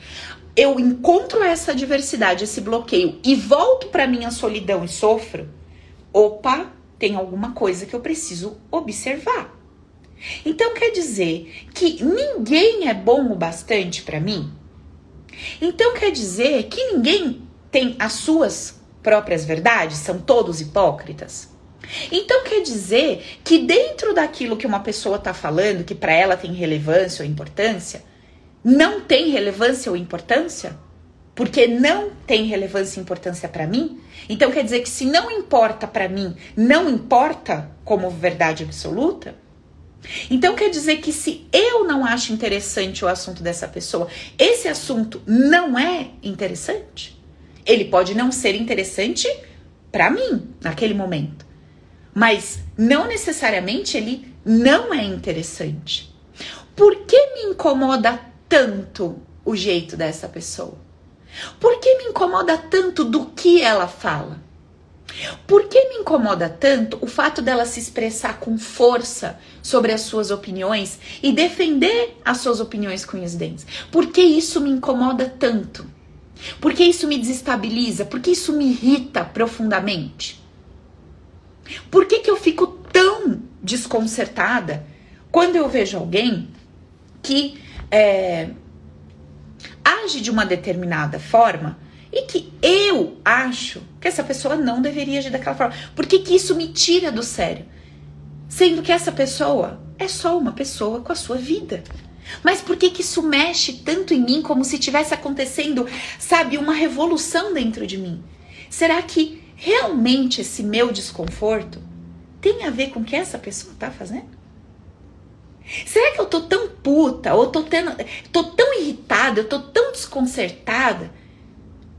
eu encontro essa diversidade, esse bloqueio e volto para minha solidão e sofro, opa, tem alguma coisa que eu preciso observar. Então quer dizer que ninguém é bom o bastante para mim? Então quer dizer que ninguém tem as suas próprias verdades, são todos hipócritas? Então quer dizer que dentro daquilo que uma pessoa está falando, que para ela tem relevância ou importância, não tem relevância ou importância? Porque não tem relevância e importância para mim? Então quer dizer que se não importa para mim, não importa como verdade absoluta? Então quer dizer que se eu não acho interessante o assunto dessa pessoa, esse assunto não é interessante? Ele pode não ser interessante para mim naquele momento, mas não necessariamente ele não é interessante. Por que me incomoda tanto o jeito dessa pessoa? Por que me incomoda tanto do que ela fala? Por que me incomoda tanto o fato dela se expressar com força sobre as suas opiniões e defender as suas opiniões com os dentes? Por que isso me incomoda tanto? Por que isso me desestabiliza? Por que isso me irrita profundamente? Por que, que eu fico tão desconcertada quando eu vejo alguém que é, age de uma determinada forma e que eu acho que essa pessoa não deveria agir daquela forma. Por que, que isso me tira do sério? Sendo que essa pessoa é só uma pessoa com a sua vida. Mas por que, que isso mexe tanto em mim como se tivesse acontecendo, sabe, uma revolução dentro de mim? Será que realmente esse meu desconforto tem a ver com o que essa pessoa está fazendo? Será que eu tô tão puta, ou tô, tendo, tô tão irritada, eu tô tão desconcertada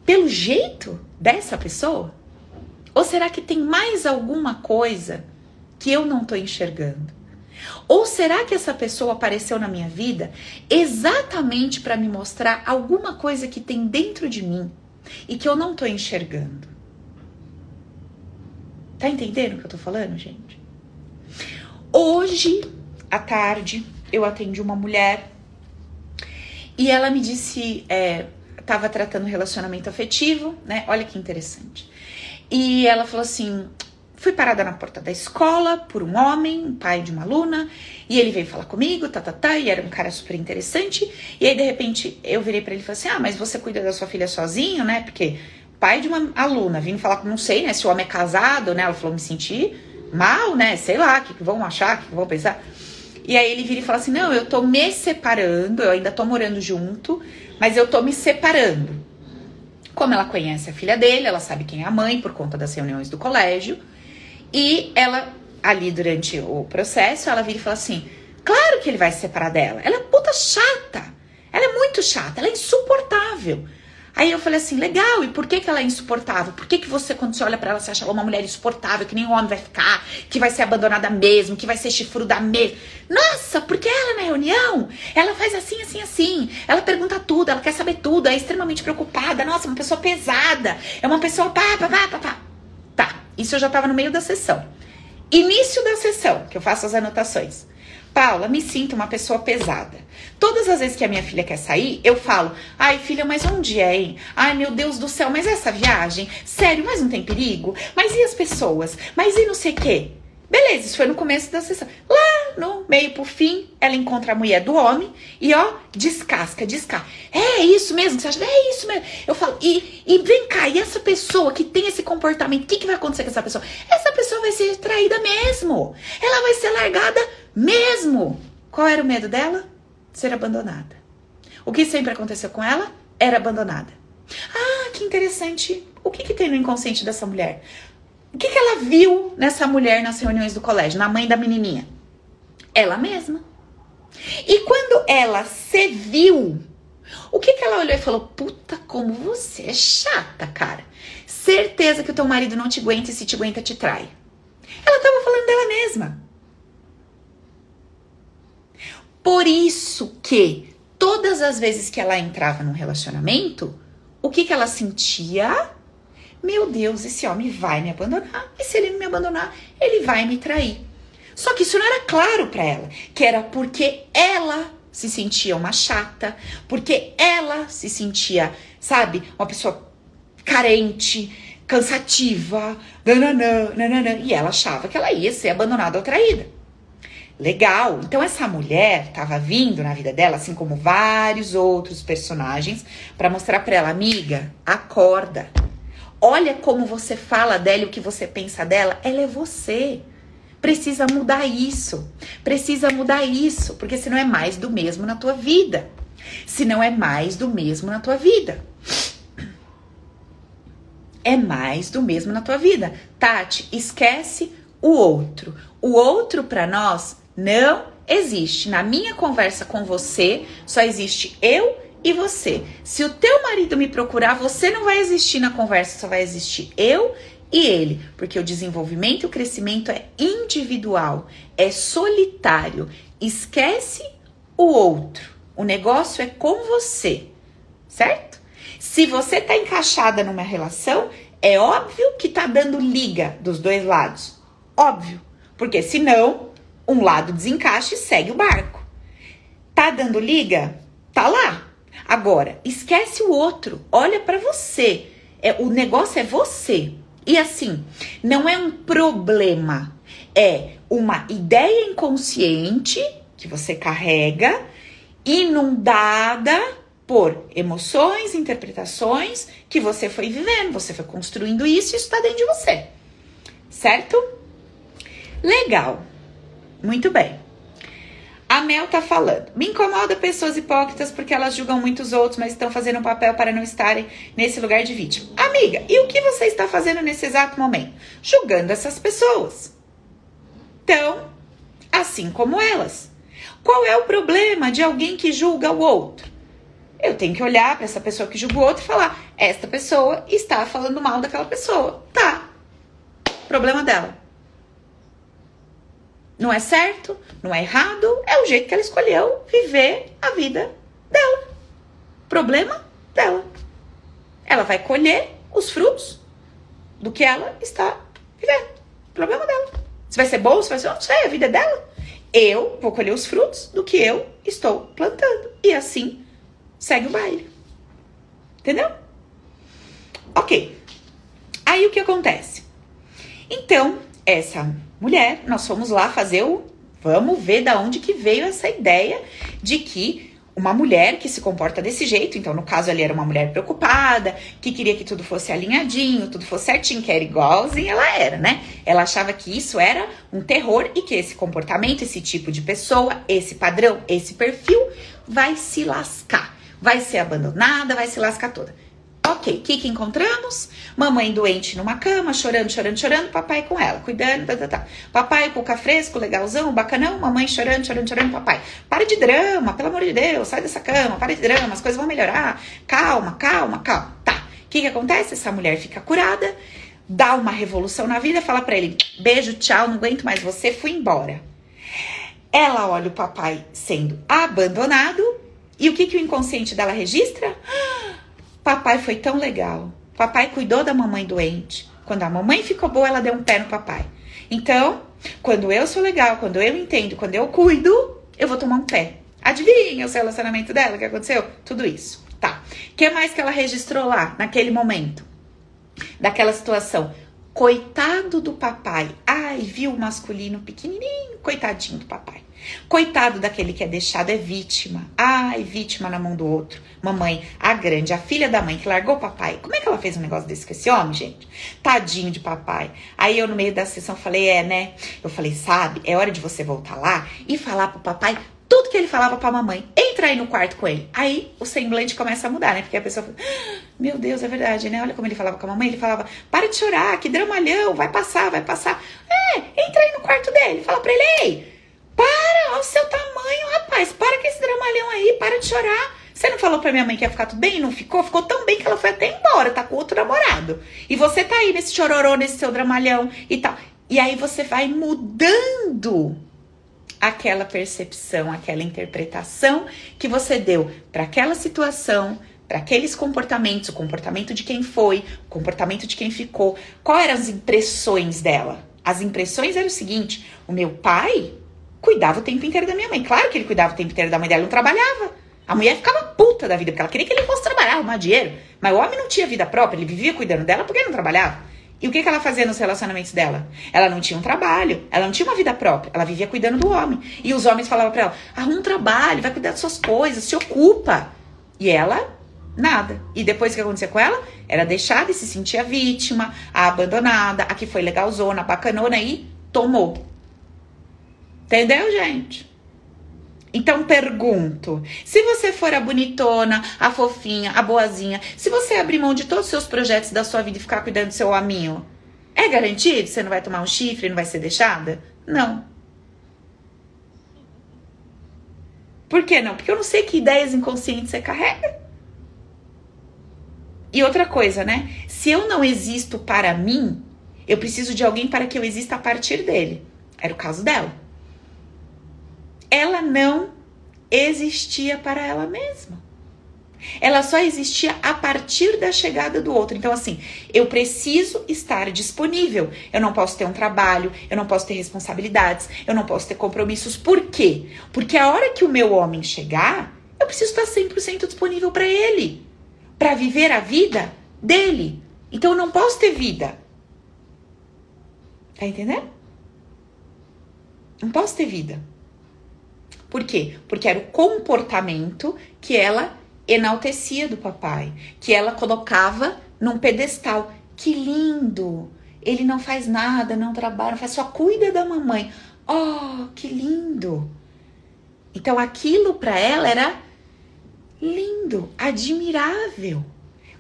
pelo jeito dessa pessoa? Ou será que tem mais alguma coisa que eu não estou enxergando? Ou será que essa pessoa apareceu na minha vida exatamente para me mostrar alguma coisa que tem dentro de mim e que eu não tô enxergando? Tá entendendo o que eu tô falando, gente? Hoje à tarde eu atendi uma mulher e ela me disse, é, tava tratando relacionamento afetivo, né? Olha que interessante. E ela falou assim: fui parada na porta da escola por um homem, pai de uma aluna, e ele veio falar comigo, tá, tá, tá, e era um cara super interessante. E aí, de repente, eu virei para ele e falei assim: ah, mas você cuida da sua filha sozinho, né? Porque pai de uma aluna vindo falar com, não sei, né, se o homem é casado, né? Ela falou: me senti mal, né? Sei lá, o que, que vão achar, o que, que vão pensar. E aí ele vira e fala assim: não, eu tô me separando, eu ainda tô morando junto, mas eu tô me separando. Como ela conhece a filha dele, ela sabe quem é a mãe por conta das reuniões do colégio. E ela, ali durante o processo, ela vira e fala assim: claro que ele vai se separar dela. Ela é puta chata. Ela é muito chata, ela é insuportável. Aí eu falei assim, legal, e por que, que ela é insuportável? Por que, que você, quando você olha para ela, você acha ela uma mulher insuportável, que nem um homem vai ficar, que vai ser abandonada mesmo, que vai ser chifruda mesmo? Nossa, porque ela na reunião, ela faz assim, assim, assim. Ela pergunta tudo, ela quer saber tudo, é extremamente preocupada. Nossa, uma pessoa pesada, é uma pessoa pá, pá, pá, pá, pá. Tá, isso eu já tava no meio da sessão. Início da sessão, que eu faço as anotações. Paula, me sinto uma pessoa pesada. Todas as vezes que a minha filha quer sair, eu falo: ai, filha, mas onde é, hein? Ai, meu Deus do céu, mas essa viagem? Sério, mas não tem perigo? Mas e as pessoas? Mas e não sei o quê? Beleza, isso foi no começo da sessão. Lá no meio pro fim, ela encontra a mulher do homem e ó, descasca, descasca. É isso mesmo que você acha? É isso mesmo. Eu falo, e, e vem cá, e essa pessoa que tem esse comportamento, o que, que vai acontecer com essa pessoa? Essa pessoa vai ser traída mesmo. Ela vai ser largada mesmo. Qual era o medo dela? Ser abandonada. O que sempre aconteceu com ela? Era abandonada. Ah, que interessante. O que, que tem no inconsciente dessa mulher? O que, que ela viu nessa mulher nas reuniões do colégio, na mãe da menininha? Ela mesma. E quando ela se viu, o que, que ela olhou e falou? Puta, como você é chata, cara. Certeza que o teu marido não te aguenta e se te aguenta, te trai. Ela estava falando dela mesma. Por isso que todas as vezes que ela entrava num relacionamento, o que, que ela sentia? Meu Deus, esse homem vai me abandonar. E se ele me abandonar, ele vai me trair. Só que isso não era claro para ela, que era porque ela se sentia uma chata, porque ela se sentia, sabe, uma pessoa carente, cansativa, nananã, nananã, e ela achava que ela ia ser abandonada ou traída. Legal. Então essa mulher estava vindo na vida dela, assim como vários outros personagens, para mostrar para ela, amiga, acorda. Olha como você fala dela e o que você pensa dela. Ela é você. Precisa mudar isso. Precisa mudar isso, porque senão é mais do mesmo na tua vida. Se não é mais do mesmo na tua vida. É mais do mesmo na tua vida. Tati, esquece o outro. O outro para nós não existe. Na minha conversa com você, só existe eu e você. Se o teu marido me procurar, você não vai existir na conversa, só vai existir eu e ele, porque o desenvolvimento e o crescimento é individual, é solitário. Esquece o outro. O negócio é com você, certo? Se você tá encaixada numa relação, é óbvio que tá dando liga dos dois lados. Óbvio. Porque senão um lado desencaixa e segue o barco. Tá dando liga? Tá lá. Agora, esquece o outro. Olha para você. É, o negócio é você. E assim, não é um problema, é uma ideia inconsciente que você carrega, inundada por emoções, interpretações que você foi vivendo, você foi construindo isso isso está dentro de você. Certo? Legal. Muito bem. A Mel tá falando. Me incomoda pessoas hipócritas porque elas julgam muitos outros, mas estão fazendo um papel para não estarem nesse lugar de vítima. Amiga, e o que você está fazendo nesse exato momento? Julgando essas pessoas. Então, assim como elas. Qual é o problema de alguém que julga o outro? Eu tenho que olhar para essa pessoa que julga o outro e falar: esta pessoa está falando mal daquela pessoa. Tá. Problema dela. Não é certo, não é errado, é o jeito que ela escolheu viver a vida dela. Problema dela. Ela vai colher os frutos do que ela está vivendo. Problema dela. Se vai ser bom, se vai ser, não sei, a vida é dela. Eu vou colher os frutos do que eu estou plantando. E assim segue o baile. Entendeu? Ok. Aí o que acontece? Então, essa mulher, nós fomos lá fazer o. Vamos ver da onde que veio essa ideia de que uma mulher que se comporta desse jeito, então no caso ali era uma mulher preocupada, que queria que tudo fosse alinhadinho, tudo fosse certinho, que era igualzinho ela era, né? Ela achava que isso era um terror e que esse comportamento, esse tipo de pessoa, esse padrão, esse perfil vai se lascar, vai ser abandonada, vai se lascar toda. Ok, o que, que encontramos? Mamãe doente numa cama, chorando, chorando, chorando, papai com ela, cuidando, tá, tá, tá. Papai cuca fresco, legalzão, bacanão, mamãe chorando, chorando, chorando, papai. Para de drama, pelo amor de Deus, sai dessa cama, para de drama, as coisas vão melhorar. Calma, calma, calma. Tá, o que, que acontece? Essa mulher fica curada, dá uma revolução na vida, fala para ele: beijo, tchau, não aguento mais você, fui embora. Ela olha o papai sendo abandonado, e o que, que o inconsciente dela registra? Ah, Papai foi tão legal. Papai cuidou da mamãe doente. Quando a mamãe ficou boa, ela deu um pé no papai. Então, quando eu sou legal, quando eu entendo, quando eu cuido, eu vou tomar um pé. Adivinha o relacionamento dela, o que aconteceu? Tudo isso. Tá. O que mais que ela registrou lá, naquele momento? Daquela situação. Coitado do papai. Ai, viu o masculino pequenininho, coitadinho do papai. Coitado daquele que é deixado, é vítima. Ai, vítima na mão do outro. Mamãe, a grande, a filha da mãe que largou o papai. Como é que ela fez um negócio desse com esse homem, gente? Tadinho de papai. Aí eu, no meio da sessão, falei: é, né? Eu falei: sabe, é hora de você voltar lá e falar pro papai tudo que ele falava pra mamãe. Entra aí no quarto com ele. Aí o semblante começa a mudar, né? Porque a pessoa fala, ah, meu Deus, é verdade, né? Olha como ele falava com a mamãe. Ele falava, para de chorar, que dramalhão, vai passar, vai passar. É, entra aí no quarto dele. Fala pra ele, ei, para, olha o seu tamanho, rapaz. Para com esse dramalhão aí, para de chorar. Você não falou pra minha mãe que ia ficar tudo bem? Não ficou? Ficou tão bem que ela foi até embora, tá com outro namorado. E você tá aí nesse chororô, nesse seu dramalhão e tal. E aí você vai mudando aquela percepção, aquela interpretação que você deu para aquela situação, para aqueles comportamentos, o comportamento de quem foi, o comportamento de quem ficou. Quais eram as impressões dela? As impressões eram o seguinte: o meu pai cuidava o tempo inteiro da minha mãe. Claro que ele cuidava o tempo inteiro da mãe dela, não trabalhava. A mulher ficava puta da vida, porque ela queria que ele fosse trabalhar, arrumar dinheiro. Mas o homem não tinha vida própria, ele vivia cuidando dela porque ele não trabalhava. E o que, que ela fazia nos relacionamentos dela? Ela não tinha um trabalho, ela não tinha uma vida própria, ela vivia cuidando do homem. E os homens falavam pra ela: arruma um trabalho, vai cuidar das suas coisas, se ocupa. E ela, nada. E depois o que acontecia com ela? Era deixada e se sentia vítima, a abandonada, a que foi legalzona, bacanona e tomou. Entendeu, gente? Então pergunto: se você for a bonitona, a fofinha, a boazinha, se você abrir mão de todos os seus projetos da sua vida e ficar cuidando do seu hominho, é garantido? Você não vai tomar um chifre, não vai ser deixada? Não. Por que não? Porque eu não sei que ideias inconscientes você carrega. E outra coisa, né? Se eu não existo para mim, eu preciso de alguém para que eu exista a partir dele. Era o caso dela ela não existia para ela mesma. Ela só existia a partir da chegada do outro. Então, assim, eu preciso estar disponível. Eu não posso ter um trabalho, eu não posso ter responsabilidades, eu não posso ter compromissos. Por quê? Porque a hora que o meu homem chegar, eu preciso estar 100% disponível para ele, para viver a vida dele. Então, eu não posso ter vida. Tá entendendo? Não posso ter vida. Por quê? Porque era o comportamento que ela enaltecia do papai, que ela colocava num pedestal. Que lindo! Ele não faz nada, não trabalha, faz, só cuida da mamãe. Oh, que lindo! Então aquilo para ela era lindo, admirável.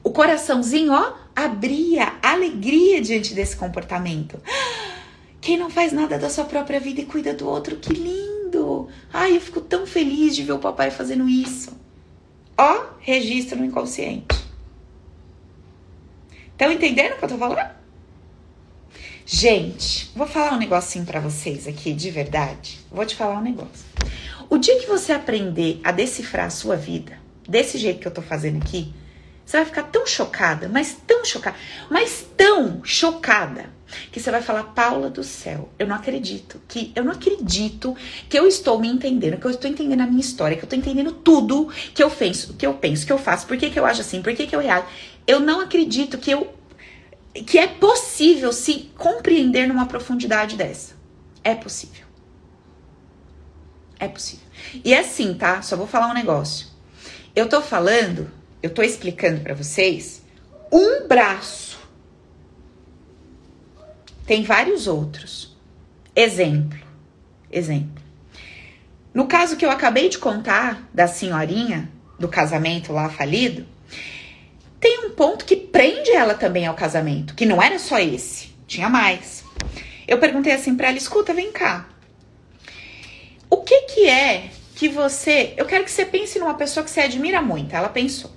O coraçãozinho, ó, abria alegria diante desse comportamento. Quem não faz nada da sua própria vida e cuida do outro, que lindo! Lindo! Ai, eu fico tão feliz de ver o papai fazendo isso. Ó, registro no inconsciente. Estão entendendo o que eu tô falando? Gente, vou falar um negocinho para vocês aqui, de verdade. Vou te falar um negócio. O dia que você aprender a decifrar a sua vida, desse jeito que eu tô fazendo aqui, você vai ficar tão chocada, mas tão chocada, mas tão chocada, que você vai falar, Paula do céu, eu não acredito, que eu não acredito que eu estou me entendendo, que eu estou entendendo a minha história, que eu estou entendendo tudo que eu penso, que eu penso, que eu faço, por que, que eu acho assim, por que, que eu reajo. Eu não acredito que eu que é possível se compreender numa profundidade dessa. É possível. É possível. E é assim, tá? Só vou falar um negócio. Eu tô falando, eu tô explicando para vocês um braço. Tem vários outros. Exemplo. Exemplo. No caso que eu acabei de contar da senhorinha do casamento lá falido, tem um ponto que prende ela também ao casamento, que não era só esse, tinha mais. Eu perguntei assim para ela: escuta, vem cá. O que que é que você. Eu quero que você pense numa pessoa que você admira muito. Ela pensou.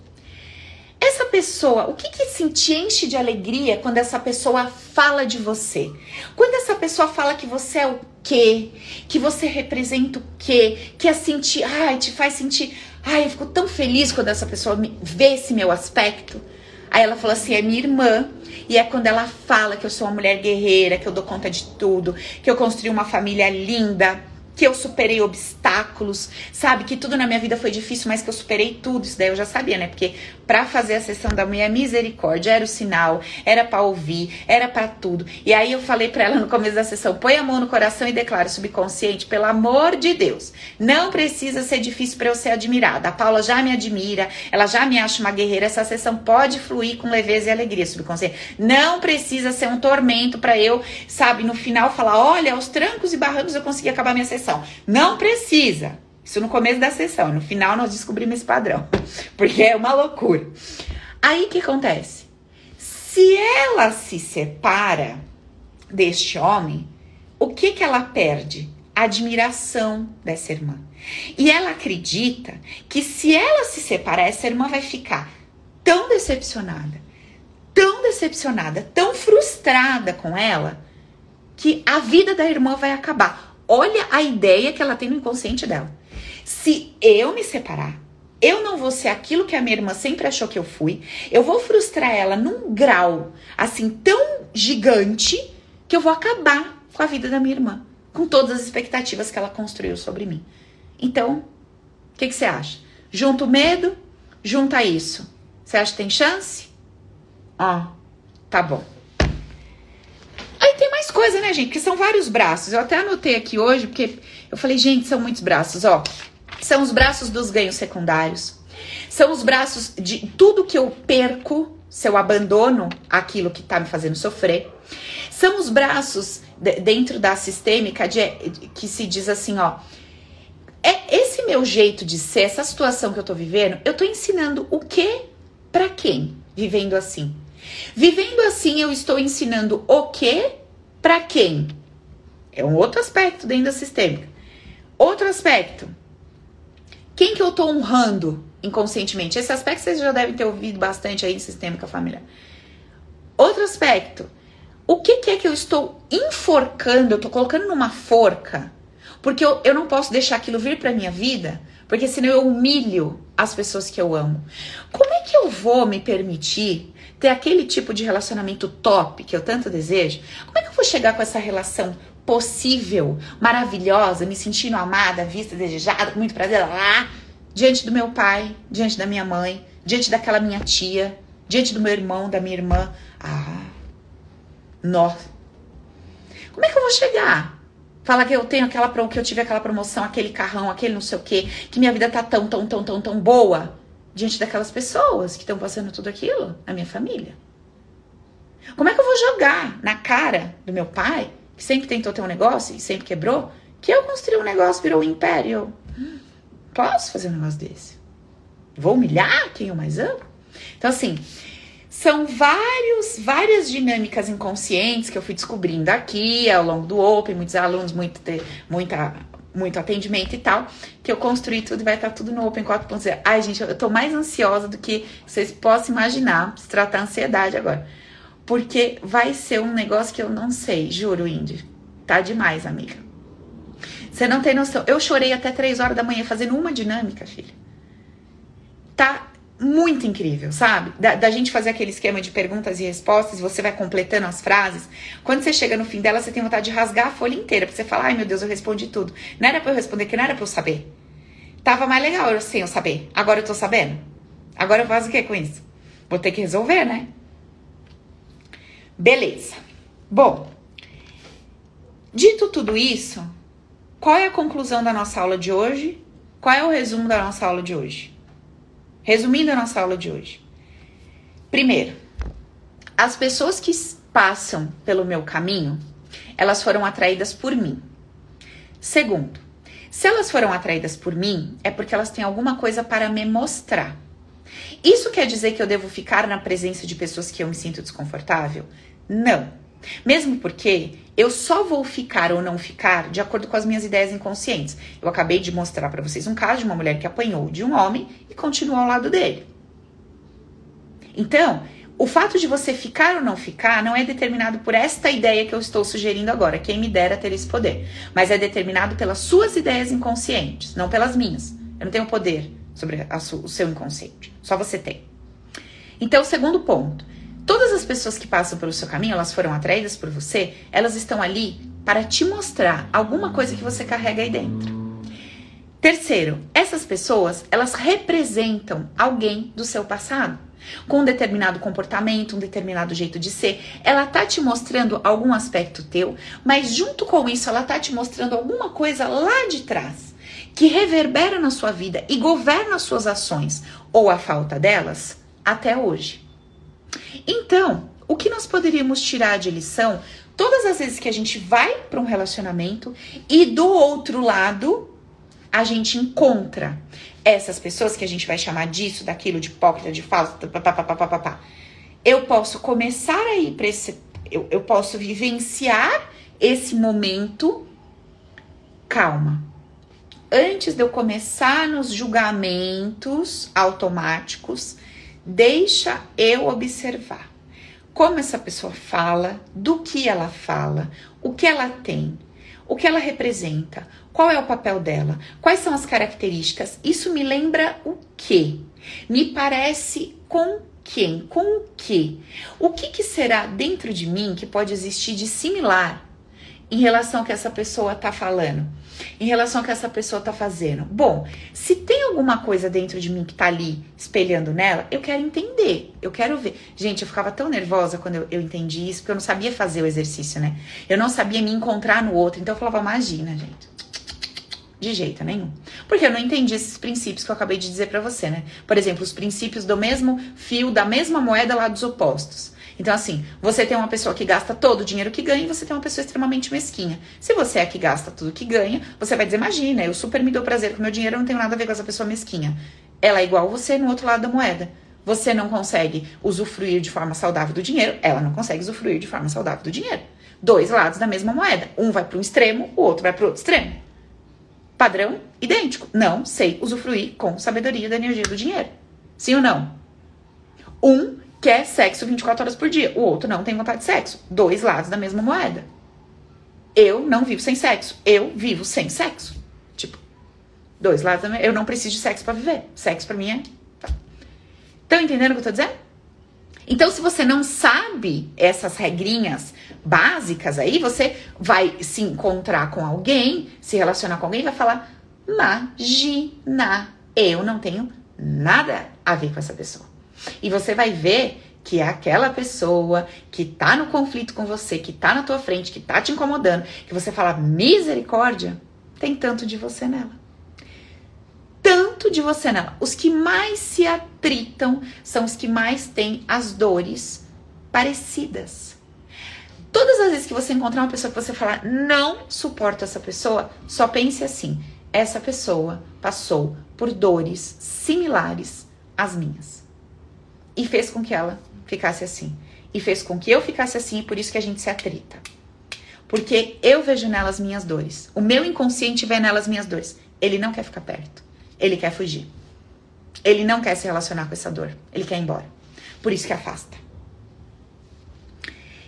Essa pessoa, o que que se te enche de alegria quando essa pessoa fala de você? Quando essa pessoa fala que você é o quê? Que você representa o quê? Que é sentir, ai, te faz sentir Ai, eu fico tão feliz quando essa pessoa vê esse meu aspecto. Aí ela falou assim: é minha irmã. E é quando ela fala que eu sou uma mulher guerreira, que eu dou conta de tudo, que eu construí uma família linda que eu superei obstáculos, sabe? Que tudo na minha vida foi difícil, mas que eu superei tudo. Isso daí eu já sabia, né? Porque para fazer a sessão da mulher misericórdia era o sinal, era para ouvir, era para tudo. E aí eu falei para ela no começo da sessão: põe a mão no coração e declara subconsciente, pelo amor de Deus, não precisa ser difícil para eu ser admirada. A Paula já me admira, ela já me acha uma guerreira. Essa sessão pode fluir com leveza e alegria, subconsciente. Não precisa ser um tormento para eu, sabe, no final falar: olha, aos trancos e barrancos eu consegui acabar minha sessão sessão. Não precisa. Isso no começo da sessão. No final nós descobrimos esse padrão. Porque é uma loucura. Aí o que acontece? Se ela se separa deste homem, o que que ela perde? A admiração dessa irmã. E ela acredita que se ela se separar, essa irmã vai ficar tão decepcionada, tão decepcionada, tão frustrada com ela, que a vida da irmã vai acabar. Olha a ideia que ela tem no inconsciente dela. Se eu me separar, eu não vou ser aquilo que a minha irmã sempre achou que eu fui. Eu vou frustrar ela num grau assim tão gigante que eu vou acabar com a vida da minha irmã, com todas as expectativas que ela construiu sobre mim. Então, o que, que você acha? Junta o medo, junta isso. Você acha que tem chance? Ó, tá bom. Mais coisa, né, gente? Que são vários braços. Eu até anotei aqui hoje, porque eu falei, gente, são muitos braços, ó. São os braços dos ganhos secundários. São os braços de tudo que eu perco se eu abandono aquilo que tá me fazendo sofrer. São os braços de, dentro da sistêmica de, que se diz assim, ó. É esse meu jeito de ser, essa situação que eu tô vivendo, eu tô ensinando o que para quem vivendo assim. Vivendo assim, eu estou ensinando o que para quem? É um outro aspecto dentro da sistêmica. Outro aspecto. Quem que eu estou honrando inconscientemente? Esse aspecto vocês já devem ter ouvido bastante aí em sistêmica familiar. Outro aspecto. O que, que é que eu estou enforcando? Eu estou colocando numa forca. Porque eu, eu não posso deixar aquilo vir para minha vida, porque senão eu humilho as pessoas que eu amo. Como é que eu vou me permitir ter aquele tipo de relacionamento top que eu tanto desejo, como é que eu vou chegar com essa relação possível, maravilhosa, me sentindo amada, vista, desejada, com muito prazer lá, diante do meu pai, diante da minha mãe, diante daquela minha tia, diante do meu irmão, da minha irmã? Ah, nossa. Como é que eu vou chegar? Falar que eu tenho aquela que eu tive aquela promoção, aquele carrão, aquele não sei o quê, que minha vida tá tão, tão, tão, tão, tão boa diante daquelas pessoas que estão passando tudo aquilo, a minha família? Como é que eu vou jogar na cara do meu pai, que sempre tentou ter um negócio e sempre quebrou, que eu construí um negócio, virou um império? Posso fazer um negócio desse? Vou humilhar quem eu mais amo? Então, assim, são vários, várias dinâmicas inconscientes que eu fui descobrindo aqui ao longo do Open, muitos alunos, muito, muita muito atendimento e tal, que eu construí tudo e vai estar tudo no Open 4.0. Ai, gente, eu tô mais ansiosa do que vocês possam imaginar, se tratar ansiedade agora. Porque vai ser um negócio que eu não sei, juro, Indy. Tá demais, amiga. Você não tem noção. Eu chorei até três horas da manhã fazendo uma dinâmica, filha. Tá muito incrível, sabe? Da, da, gente fazer aquele esquema de perguntas e respostas, você vai completando as frases. Quando você chega no fim dela, você tem vontade de rasgar a folha inteira, pra você falar, ai meu Deus, eu respondi tudo. Não era pra eu responder, que não era pra eu saber. Tava mais legal eu sem eu saber. Agora eu tô sabendo. Agora eu faço o que com isso? Vou ter que resolver, né? Beleza. Bom, dito tudo isso, qual é a conclusão da nossa aula de hoje? Qual é o resumo da nossa aula de hoje? Resumindo a nossa aula de hoje. Primeiro, as pessoas que passam pelo meu caminho, elas foram atraídas por mim. Segundo, se elas foram atraídas por mim, é porque elas têm alguma coisa para me mostrar. Isso quer dizer que eu devo ficar na presença de pessoas que eu me sinto desconfortável? Não. Mesmo porque eu só vou ficar ou não ficar de acordo com as minhas ideias inconscientes. Eu acabei de mostrar para vocês um caso de uma mulher que apanhou de um homem e continuou ao lado dele. Então, o fato de você ficar ou não ficar não é determinado por esta ideia que eu estou sugerindo agora, quem me dera ter esse poder, mas é determinado pelas suas ideias inconscientes, não pelas minhas. Eu não tenho poder sobre o seu inconsciente, só você tem. Então, segundo ponto, Todas as pessoas que passam pelo seu caminho, elas foram atraídas por você, elas estão ali para te mostrar alguma coisa que você carrega aí dentro. Terceiro, essas pessoas, elas representam alguém do seu passado, com um determinado comportamento, um determinado jeito de ser. Ela tá te mostrando algum aspecto teu, mas junto com isso, ela tá te mostrando alguma coisa lá de trás que reverbera na sua vida e governa as suas ações ou a falta delas até hoje. Então, o que nós poderíamos tirar de lição todas as vezes que a gente vai para um relacionamento e do outro lado a gente encontra essas pessoas que a gente vai chamar disso, daquilo, de hipócrita, de falso, papapá. Eu posso começar a ir para esse. Eu, eu posso vivenciar esse momento. Calma. Antes de eu começar nos julgamentos automáticos, Deixa eu observar como essa pessoa fala, do que ela fala, o que ela tem, o que ela representa, qual é o papel dela, quais são as características. Isso me lembra o quê? Me parece com quem? Com o quê? O que, que será dentro de mim que pode existir de similar em relação ao que essa pessoa está falando? em relação ao que essa pessoa tá fazendo. Bom, se tem alguma coisa dentro de mim que tá ali espelhando nela, eu quero entender, eu quero ver. Gente, eu ficava tão nervosa quando eu, eu entendi isso, porque eu não sabia fazer o exercício, né? Eu não sabia me encontrar no outro, então eu falava, imagina, gente. De jeito nenhum. Porque eu não entendi esses princípios que eu acabei de dizer para você, né? Por exemplo, os princípios do mesmo fio, da mesma moeda lá dos opostos. Então, assim, você tem uma pessoa que gasta todo o dinheiro que ganha e você tem uma pessoa extremamente mesquinha. Se você é que gasta tudo que ganha, você vai dizer: imagina, eu super me dou prazer com meu dinheiro, eu não tenho nada a ver com essa pessoa mesquinha. Ela é igual você no outro lado da moeda. Você não consegue usufruir de forma saudável do dinheiro, ela não consegue usufruir de forma saudável do dinheiro. Dois lados da mesma moeda. Um vai para um extremo, o outro vai para outro extremo. Padrão idêntico. Não sei usufruir com sabedoria da energia do dinheiro. Sim ou não? Um quer sexo 24 horas por dia, o outro não tem vontade de sexo. Dois lados da mesma moeda. Eu não vivo sem sexo, eu vivo sem sexo. Tipo, dois lados da mesma. Eu não preciso de sexo para viver. Sexo para mim é. Estão entendendo o que eu tô dizendo? Então, se você não sabe essas regrinhas básicas aí, você vai se encontrar com alguém, se relacionar com alguém vai falar: Imagina, eu não tenho nada a ver com essa pessoa. E você vai ver que é aquela pessoa que tá no conflito com você, que tá na tua frente, que tá te incomodando, que você fala misericórdia, tem tanto de você nela. Tanto de você nela. Os que mais se atritam são os que mais têm as dores parecidas. Todas as vezes que você encontrar uma pessoa que você falar não suporta essa pessoa, só pense assim: essa pessoa passou por dores similares às minhas e fez com que ela ficasse assim. E fez com que eu ficasse assim, e por isso que a gente se atrita. Porque eu vejo nelas minhas dores. O meu inconsciente vê nelas minhas dores. Ele não quer ficar perto. Ele quer fugir. Ele não quer se relacionar com essa dor. Ele quer ir embora. Por isso que afasta.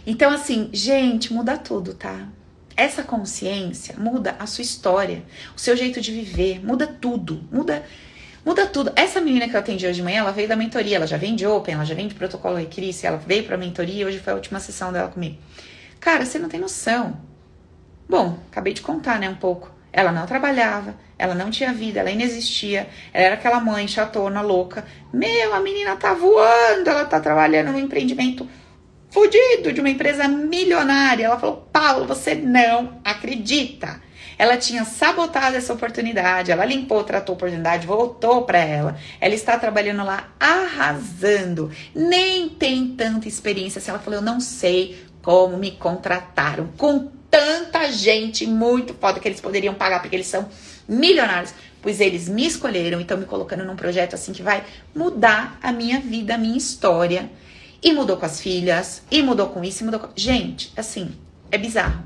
Então, assim, gente, muda tudo, tá? Essa consciência muda a sua história, o seu jeito de viver, muda tudo, muda muda tudo. Essa menina que eu atendi hoje de manhã, ela veio da mentoria, ela já vem de Open, ela já vem de protocolo Recris, ela veio pra mentoria, hoje foi a última sessão dela comigo. Cara, você não tem noção. Bom, acabei de contar, né, um pouco. Ela não trabalhava, ela não tinha vida, ela inexistia. Ela era aquela mãe chatona, louca. Meu, a menina tá voando, ela tá trabalhando no empreendimento fudido de uma empresa milionária. Ela falou: Paulo, você não acredita. Ela tinha sabotado essa oportunidade, ela limpou, tratou a oportunidade, voltou para ela. Ela está trabalhando lá arrasando. Nem tem tanta experiência. Se ela falou, eu não sei como me contrataram com tanta gente muito foda que eles poderiam pagar porque eles são milionários, pois eles me escolheram e estão me colocando num projeto assim que vai mudar a minha vida, a minha história. E mudou com as filhas, e mudou com isso, e mudou com. Gente, assim, é bizarro.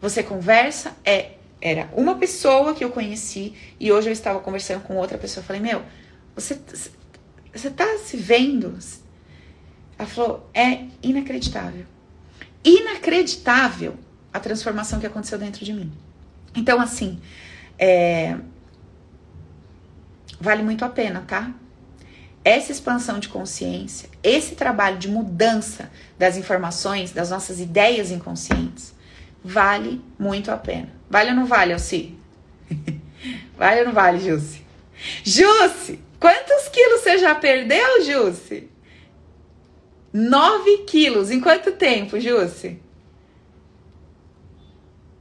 Você conversa, é era uma pessoa que eu conheci e hoje eu estava conversando com outra pessoa. Eu falei, meu, você, você tá se vendo? Ela falou, é inacreditável. Inacreditável a transformação que aconteceu dentro de mim. Então, assim, é, vale muito a pena, tá? Essa expansão de consciência, esse trabalho de mudança das informações, das nossas ideias inconscientes, vale muito a pena. Vale ou não vale, Alci? vale ou não vale, Jusce? Jusce, quantos quilos você já perdeu, Jusce? 9 quilos. Em quanto tempo, Jusce?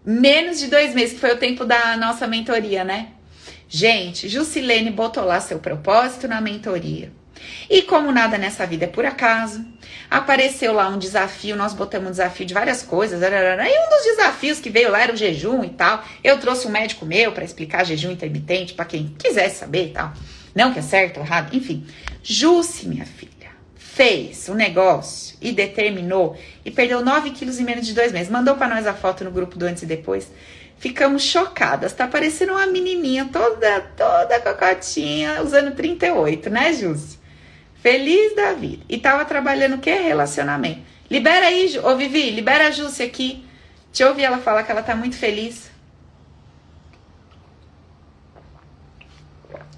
Menos de dois meses, que foi o tempo da nossa mentoria, né? Gente, Jusilene botou lá seu propósito na mentoria. E como nada nessa vida é por acaso, apareceu lá um desafio, nós botamos um desafio de várias coisas, e um dos desafios que veio lá era o jejum e tal. Eu trouxe um médico meu para explicar jejum intermitente para quem quisesse saber e tal. Não que é certo ou errado, enfim. Jusce, minha filha, fez o um negócio e determinou e perdeu 9 quilos em menos de dois meses. Mandou para nós a foto no grupo do antes e depois. Ficamos chocadas. Tá parecendo uma menininha toda, toda cocotinha, usando 38, né, Jusce? Feliz da vida. E tava trabalhando o que? Relacionamento. Libera aí, ô Vivi, libera a Júcia aqui. Deixa eu ouvir ela falar que ela tá muito feliz.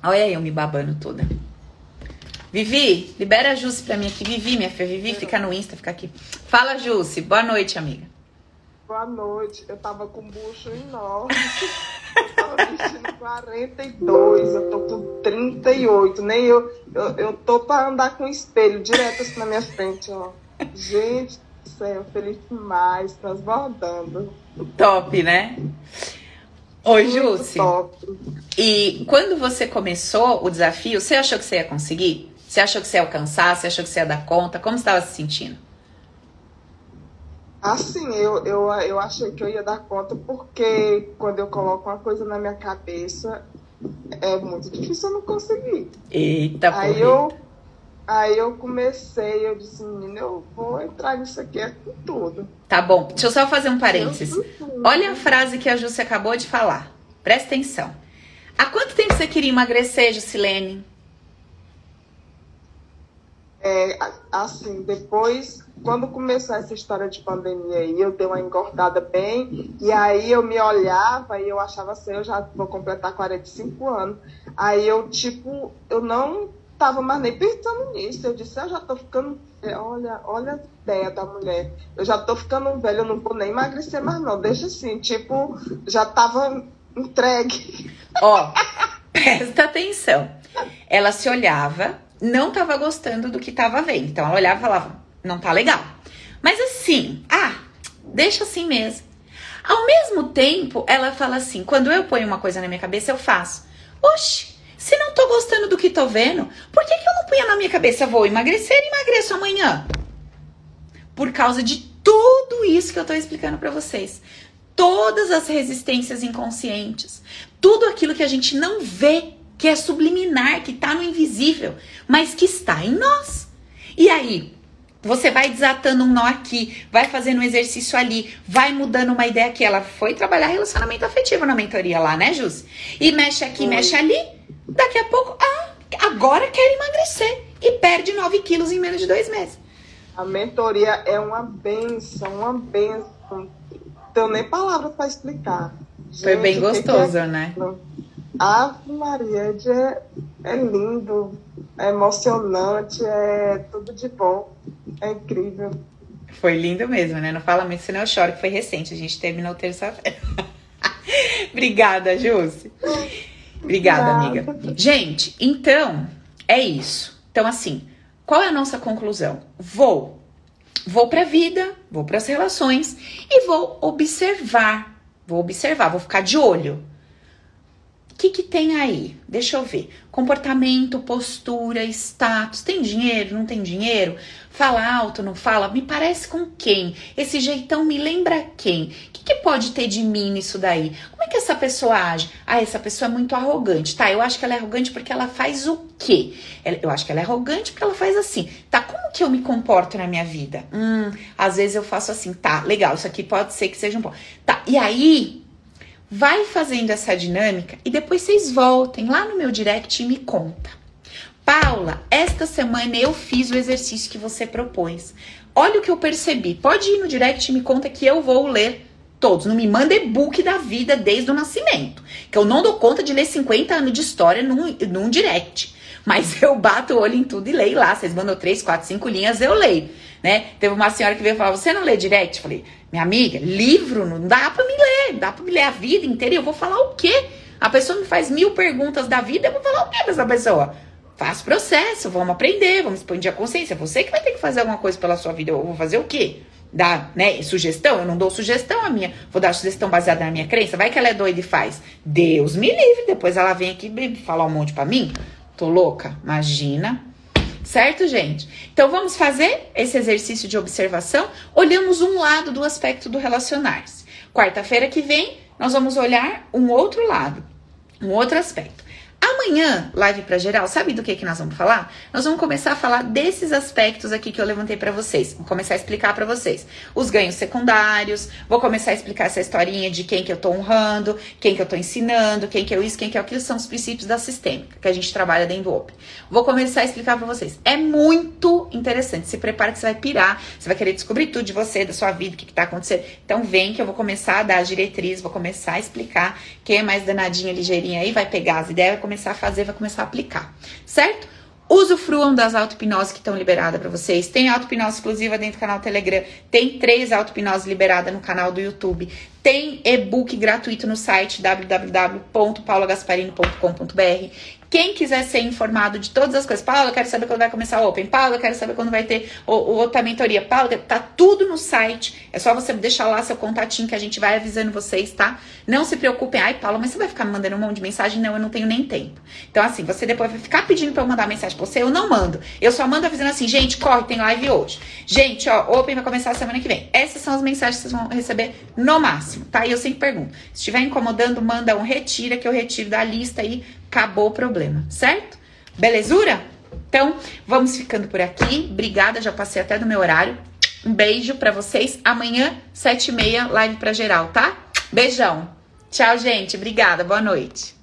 Olha aí eu me babando toda. Vivi, libera a Júcia pra mim aqui. Vivi, minha filha. Vivi, fica no Insta, fica aqui. Fala, Júcia. Boa noite, amiga. Boa noite. Eu tava com bucho enorme. tava vestindo 42, eu tô com 38. Nem eu, eu, eu tô pra andar com espelho direto assim na minha frente, ó. Gente do céu, feliz demais, transbordando. Top, né? Oi, Jússi. E quando você começou o desafio, você achou que você ia conseguir? Você achou que você ia alcançar? Você achou que você ia dar conta? Como você estava se sentindo? Assim, eu, eu, eu achei que eu ia dar conta porque quando eu coloco uma coisa na minha cabeça, é muito difícil eu não conseguir. Eita, aí eu Aí eu comecei, eu disse, menina, eu vou entrar nisso aqui é com tudo. Tá bom, deixa eu só fazer um parênteses. Olha a frase que a Júcia acabou de falar. Presta atenção. Há quanto tempo você queria emagrecer, Jusilene? É, assim, depois, quando começou essa história de pandemia aí, eu dei uma engordada bem, e aí eu me olhava e eu achava assim, eu já vou completar 45 anos. Aí eu, tipo, eu não tava mais nem pensando nisso. Eu disse, eu já tô ficando. Olha, olha a ideia da mulher. Eu já tô ficando velha, eu não vou nem emagrecer mais, não. Deixa assim, tipo, já tava entregue. Ó, presta atenção. Ela se olhava não estava gostando do que estava vendo. Então ela olhava e falava: não tá legal. Mas assim, ah, deixa assim mesmo. Ao mesmo tempo, ela fala assim: quando eu ponho uma coisa na minha cabeça, eu faço. Oxe, se não tô gostando do que tô vendo, por que, que eu não punha na minha cabeça? Vou emagrecer e emagreço amanhã. Por causa de tudo isso que eu tô explicando para vocês. Todas as resistências inconscientes, tudo aquilo que a gente não vê que é subliminar, que está no invisível, mas que está em nós. E aí, você vai desatando um nó aqui, vai fazendo um exercício ali, vai mudando uma ideia aqui. Ela foi trabalhar relacionamento afetivo na mentoria lá, né, Jus? E mexe aqui, mexe ali. Daqui a pouco, ah, agora quer emagrecer. E perde 9 quilos em menos de dois meses. A mentoria é uma benção, uma benção. Não tenho nem palavras para explicar. Foi bem gostoso, que é... né? Ave Maria, é, é lindo, é emocionante, é tudo de bom, é incrível. Foi lindo mesmo, né? Não fala muito, senão eu choro, que foi recente. A gente terminou terça-feira. Obrigada, Jússi. Obrigada, amiga. Gente, então, é isso. Então, assim, qual é a nossa conclusão? Vou. Vou para a vida, vou para as relações e vou observar. Vou observar, vou ficar de olho. Que, que tem aí? Deixa eu ver. Comportamento, postura, status. Tem dinheiro? Não tem dinheiro? Fala alto, não fala? Me parece com quem? Esse jeitão me lembra quem? O que, que pode ter de mim nisso daí? Como é que essa pessoa age? Ah, essa pessoa é muito arrogante. Tá, eu acho que ela é arrogante porque ela faz o quê? Eu acho que ela é arrogante porque ela faz assim. Tá, como que eu me comporto na minha vida? Hum, às vezes eu faço assim. Tá, legal, isso aqui pode ser que seja um pouco. Tá, e aí Vai fazendo essa dinâmica e depois vocês voltem lá no meu direct e me conta. Paula, esta semana eu fiz o exercício que você propôs. Olha o que eu percebi. Pode ir no direct e me conta que eu vou ler todos. Não me manda e-book da vida desde o nascimento. Que eu não dou conta de ler 50 anos de história num, num direct. Mas eu bato o olho em tudo e leio lá. Vocês mandam 3, 4, 5 linhas, eu leio. Né? Teve uma senhora que veio falar: Você não lê direct? Eu falei: minha amiga, livro não dá para me dá para me ler a vida inteira e eu vou falar o quê? A pessoa me faz mil perguntas da vida, eu vou falar o quê pra essa pessoa? Faz processo, vamos aprender, vamos expandir a consciência. Você que vai ter que fazer alguma coisa pela sua vida, eu vou fazer o quê? Dar, né, sugestão? Eu não dou sugestão a minha, vou dar sugestão baseada na minha crença. Vai que ela é doida e faz. Deus me livre, depois ela vem aqui falar um monte para mim. Tô louca? Imagina Certo, gente? Então vamos fazer esse exercício de observação. Olhamos um lado do aspecto do relacionar-se. Quarta-feira que vem, nós vamos olhar um outro lado, um outro aspecto. Amanhã, live para geral, sabe do que que nós vamos falar? Nós vamos começar a falar desses aspectos aqui que eu levantei para vocês. Vou começar a explicar para vocês os ganhos secundários, vou começar a explicar essa historinha de quem que eu tô honrando, quem que eu tô ensinando, quem que é isso, quem que é aquilo, são os princípios da sistêmica que a gente trabalha dentro do Open. Vou começar a explicar para vocês. É muito interessante. Se prepara que você vai pirar, você vai querer descobrir tudo de você, da sua vida, o que que tá acontecendo. Então vem que eu vou começar a dar a diretriz, vou começar a explicar. Quem é mais danadinha, ligeirinha aí, vai pegar as ideias, vai começar a fazer, vai começar a aplicar, certo? Usufruam das auto-hipnose que estão liberadas para vocês. Tem auto-hipnose exclusiva dentro do canal Telegram. Tem três auto-hipnose liberadas no canal do YouTube. Tem e-book gratuito no site www.paulogasparino.com.br. Quem quiser ser informado de todas as coisas, Paula, eu quero saber quando vai começar o Open, Paula, eu quero saber quando vai ter o, o outra mentoria, Paula, tá tudo no site. É só você deixar lá seu contatinho que a gente vai avisando vocês, tá? Não se preocupem, ai, Paula, mas você vai ficar me mandando um monte de mensagem? Não, eu não tenho nem tempo. Então, assim, você depois vai ficar pedindo pra eu mandar mensagem pra você, eu não mando. Eu só mando avisando assim, gente, corre, tem live hoje. Gente, ó, Open vai começar semana que vem. Essas são as mensagens que vocês vão receber no máximo, tá? E eu sempre pergunto. Se estiver incomodando, manda um retira que eu retiro da lista aí acabou o problema, certo? Belezura? Então, vamos ficando por aqui. Obrigada, já passei até do meu horário. Um beijo para vocês. Amanhã, sete e meia, live para geral, tá? Beijão. Tchau, gente. Obrigada. Boa noite.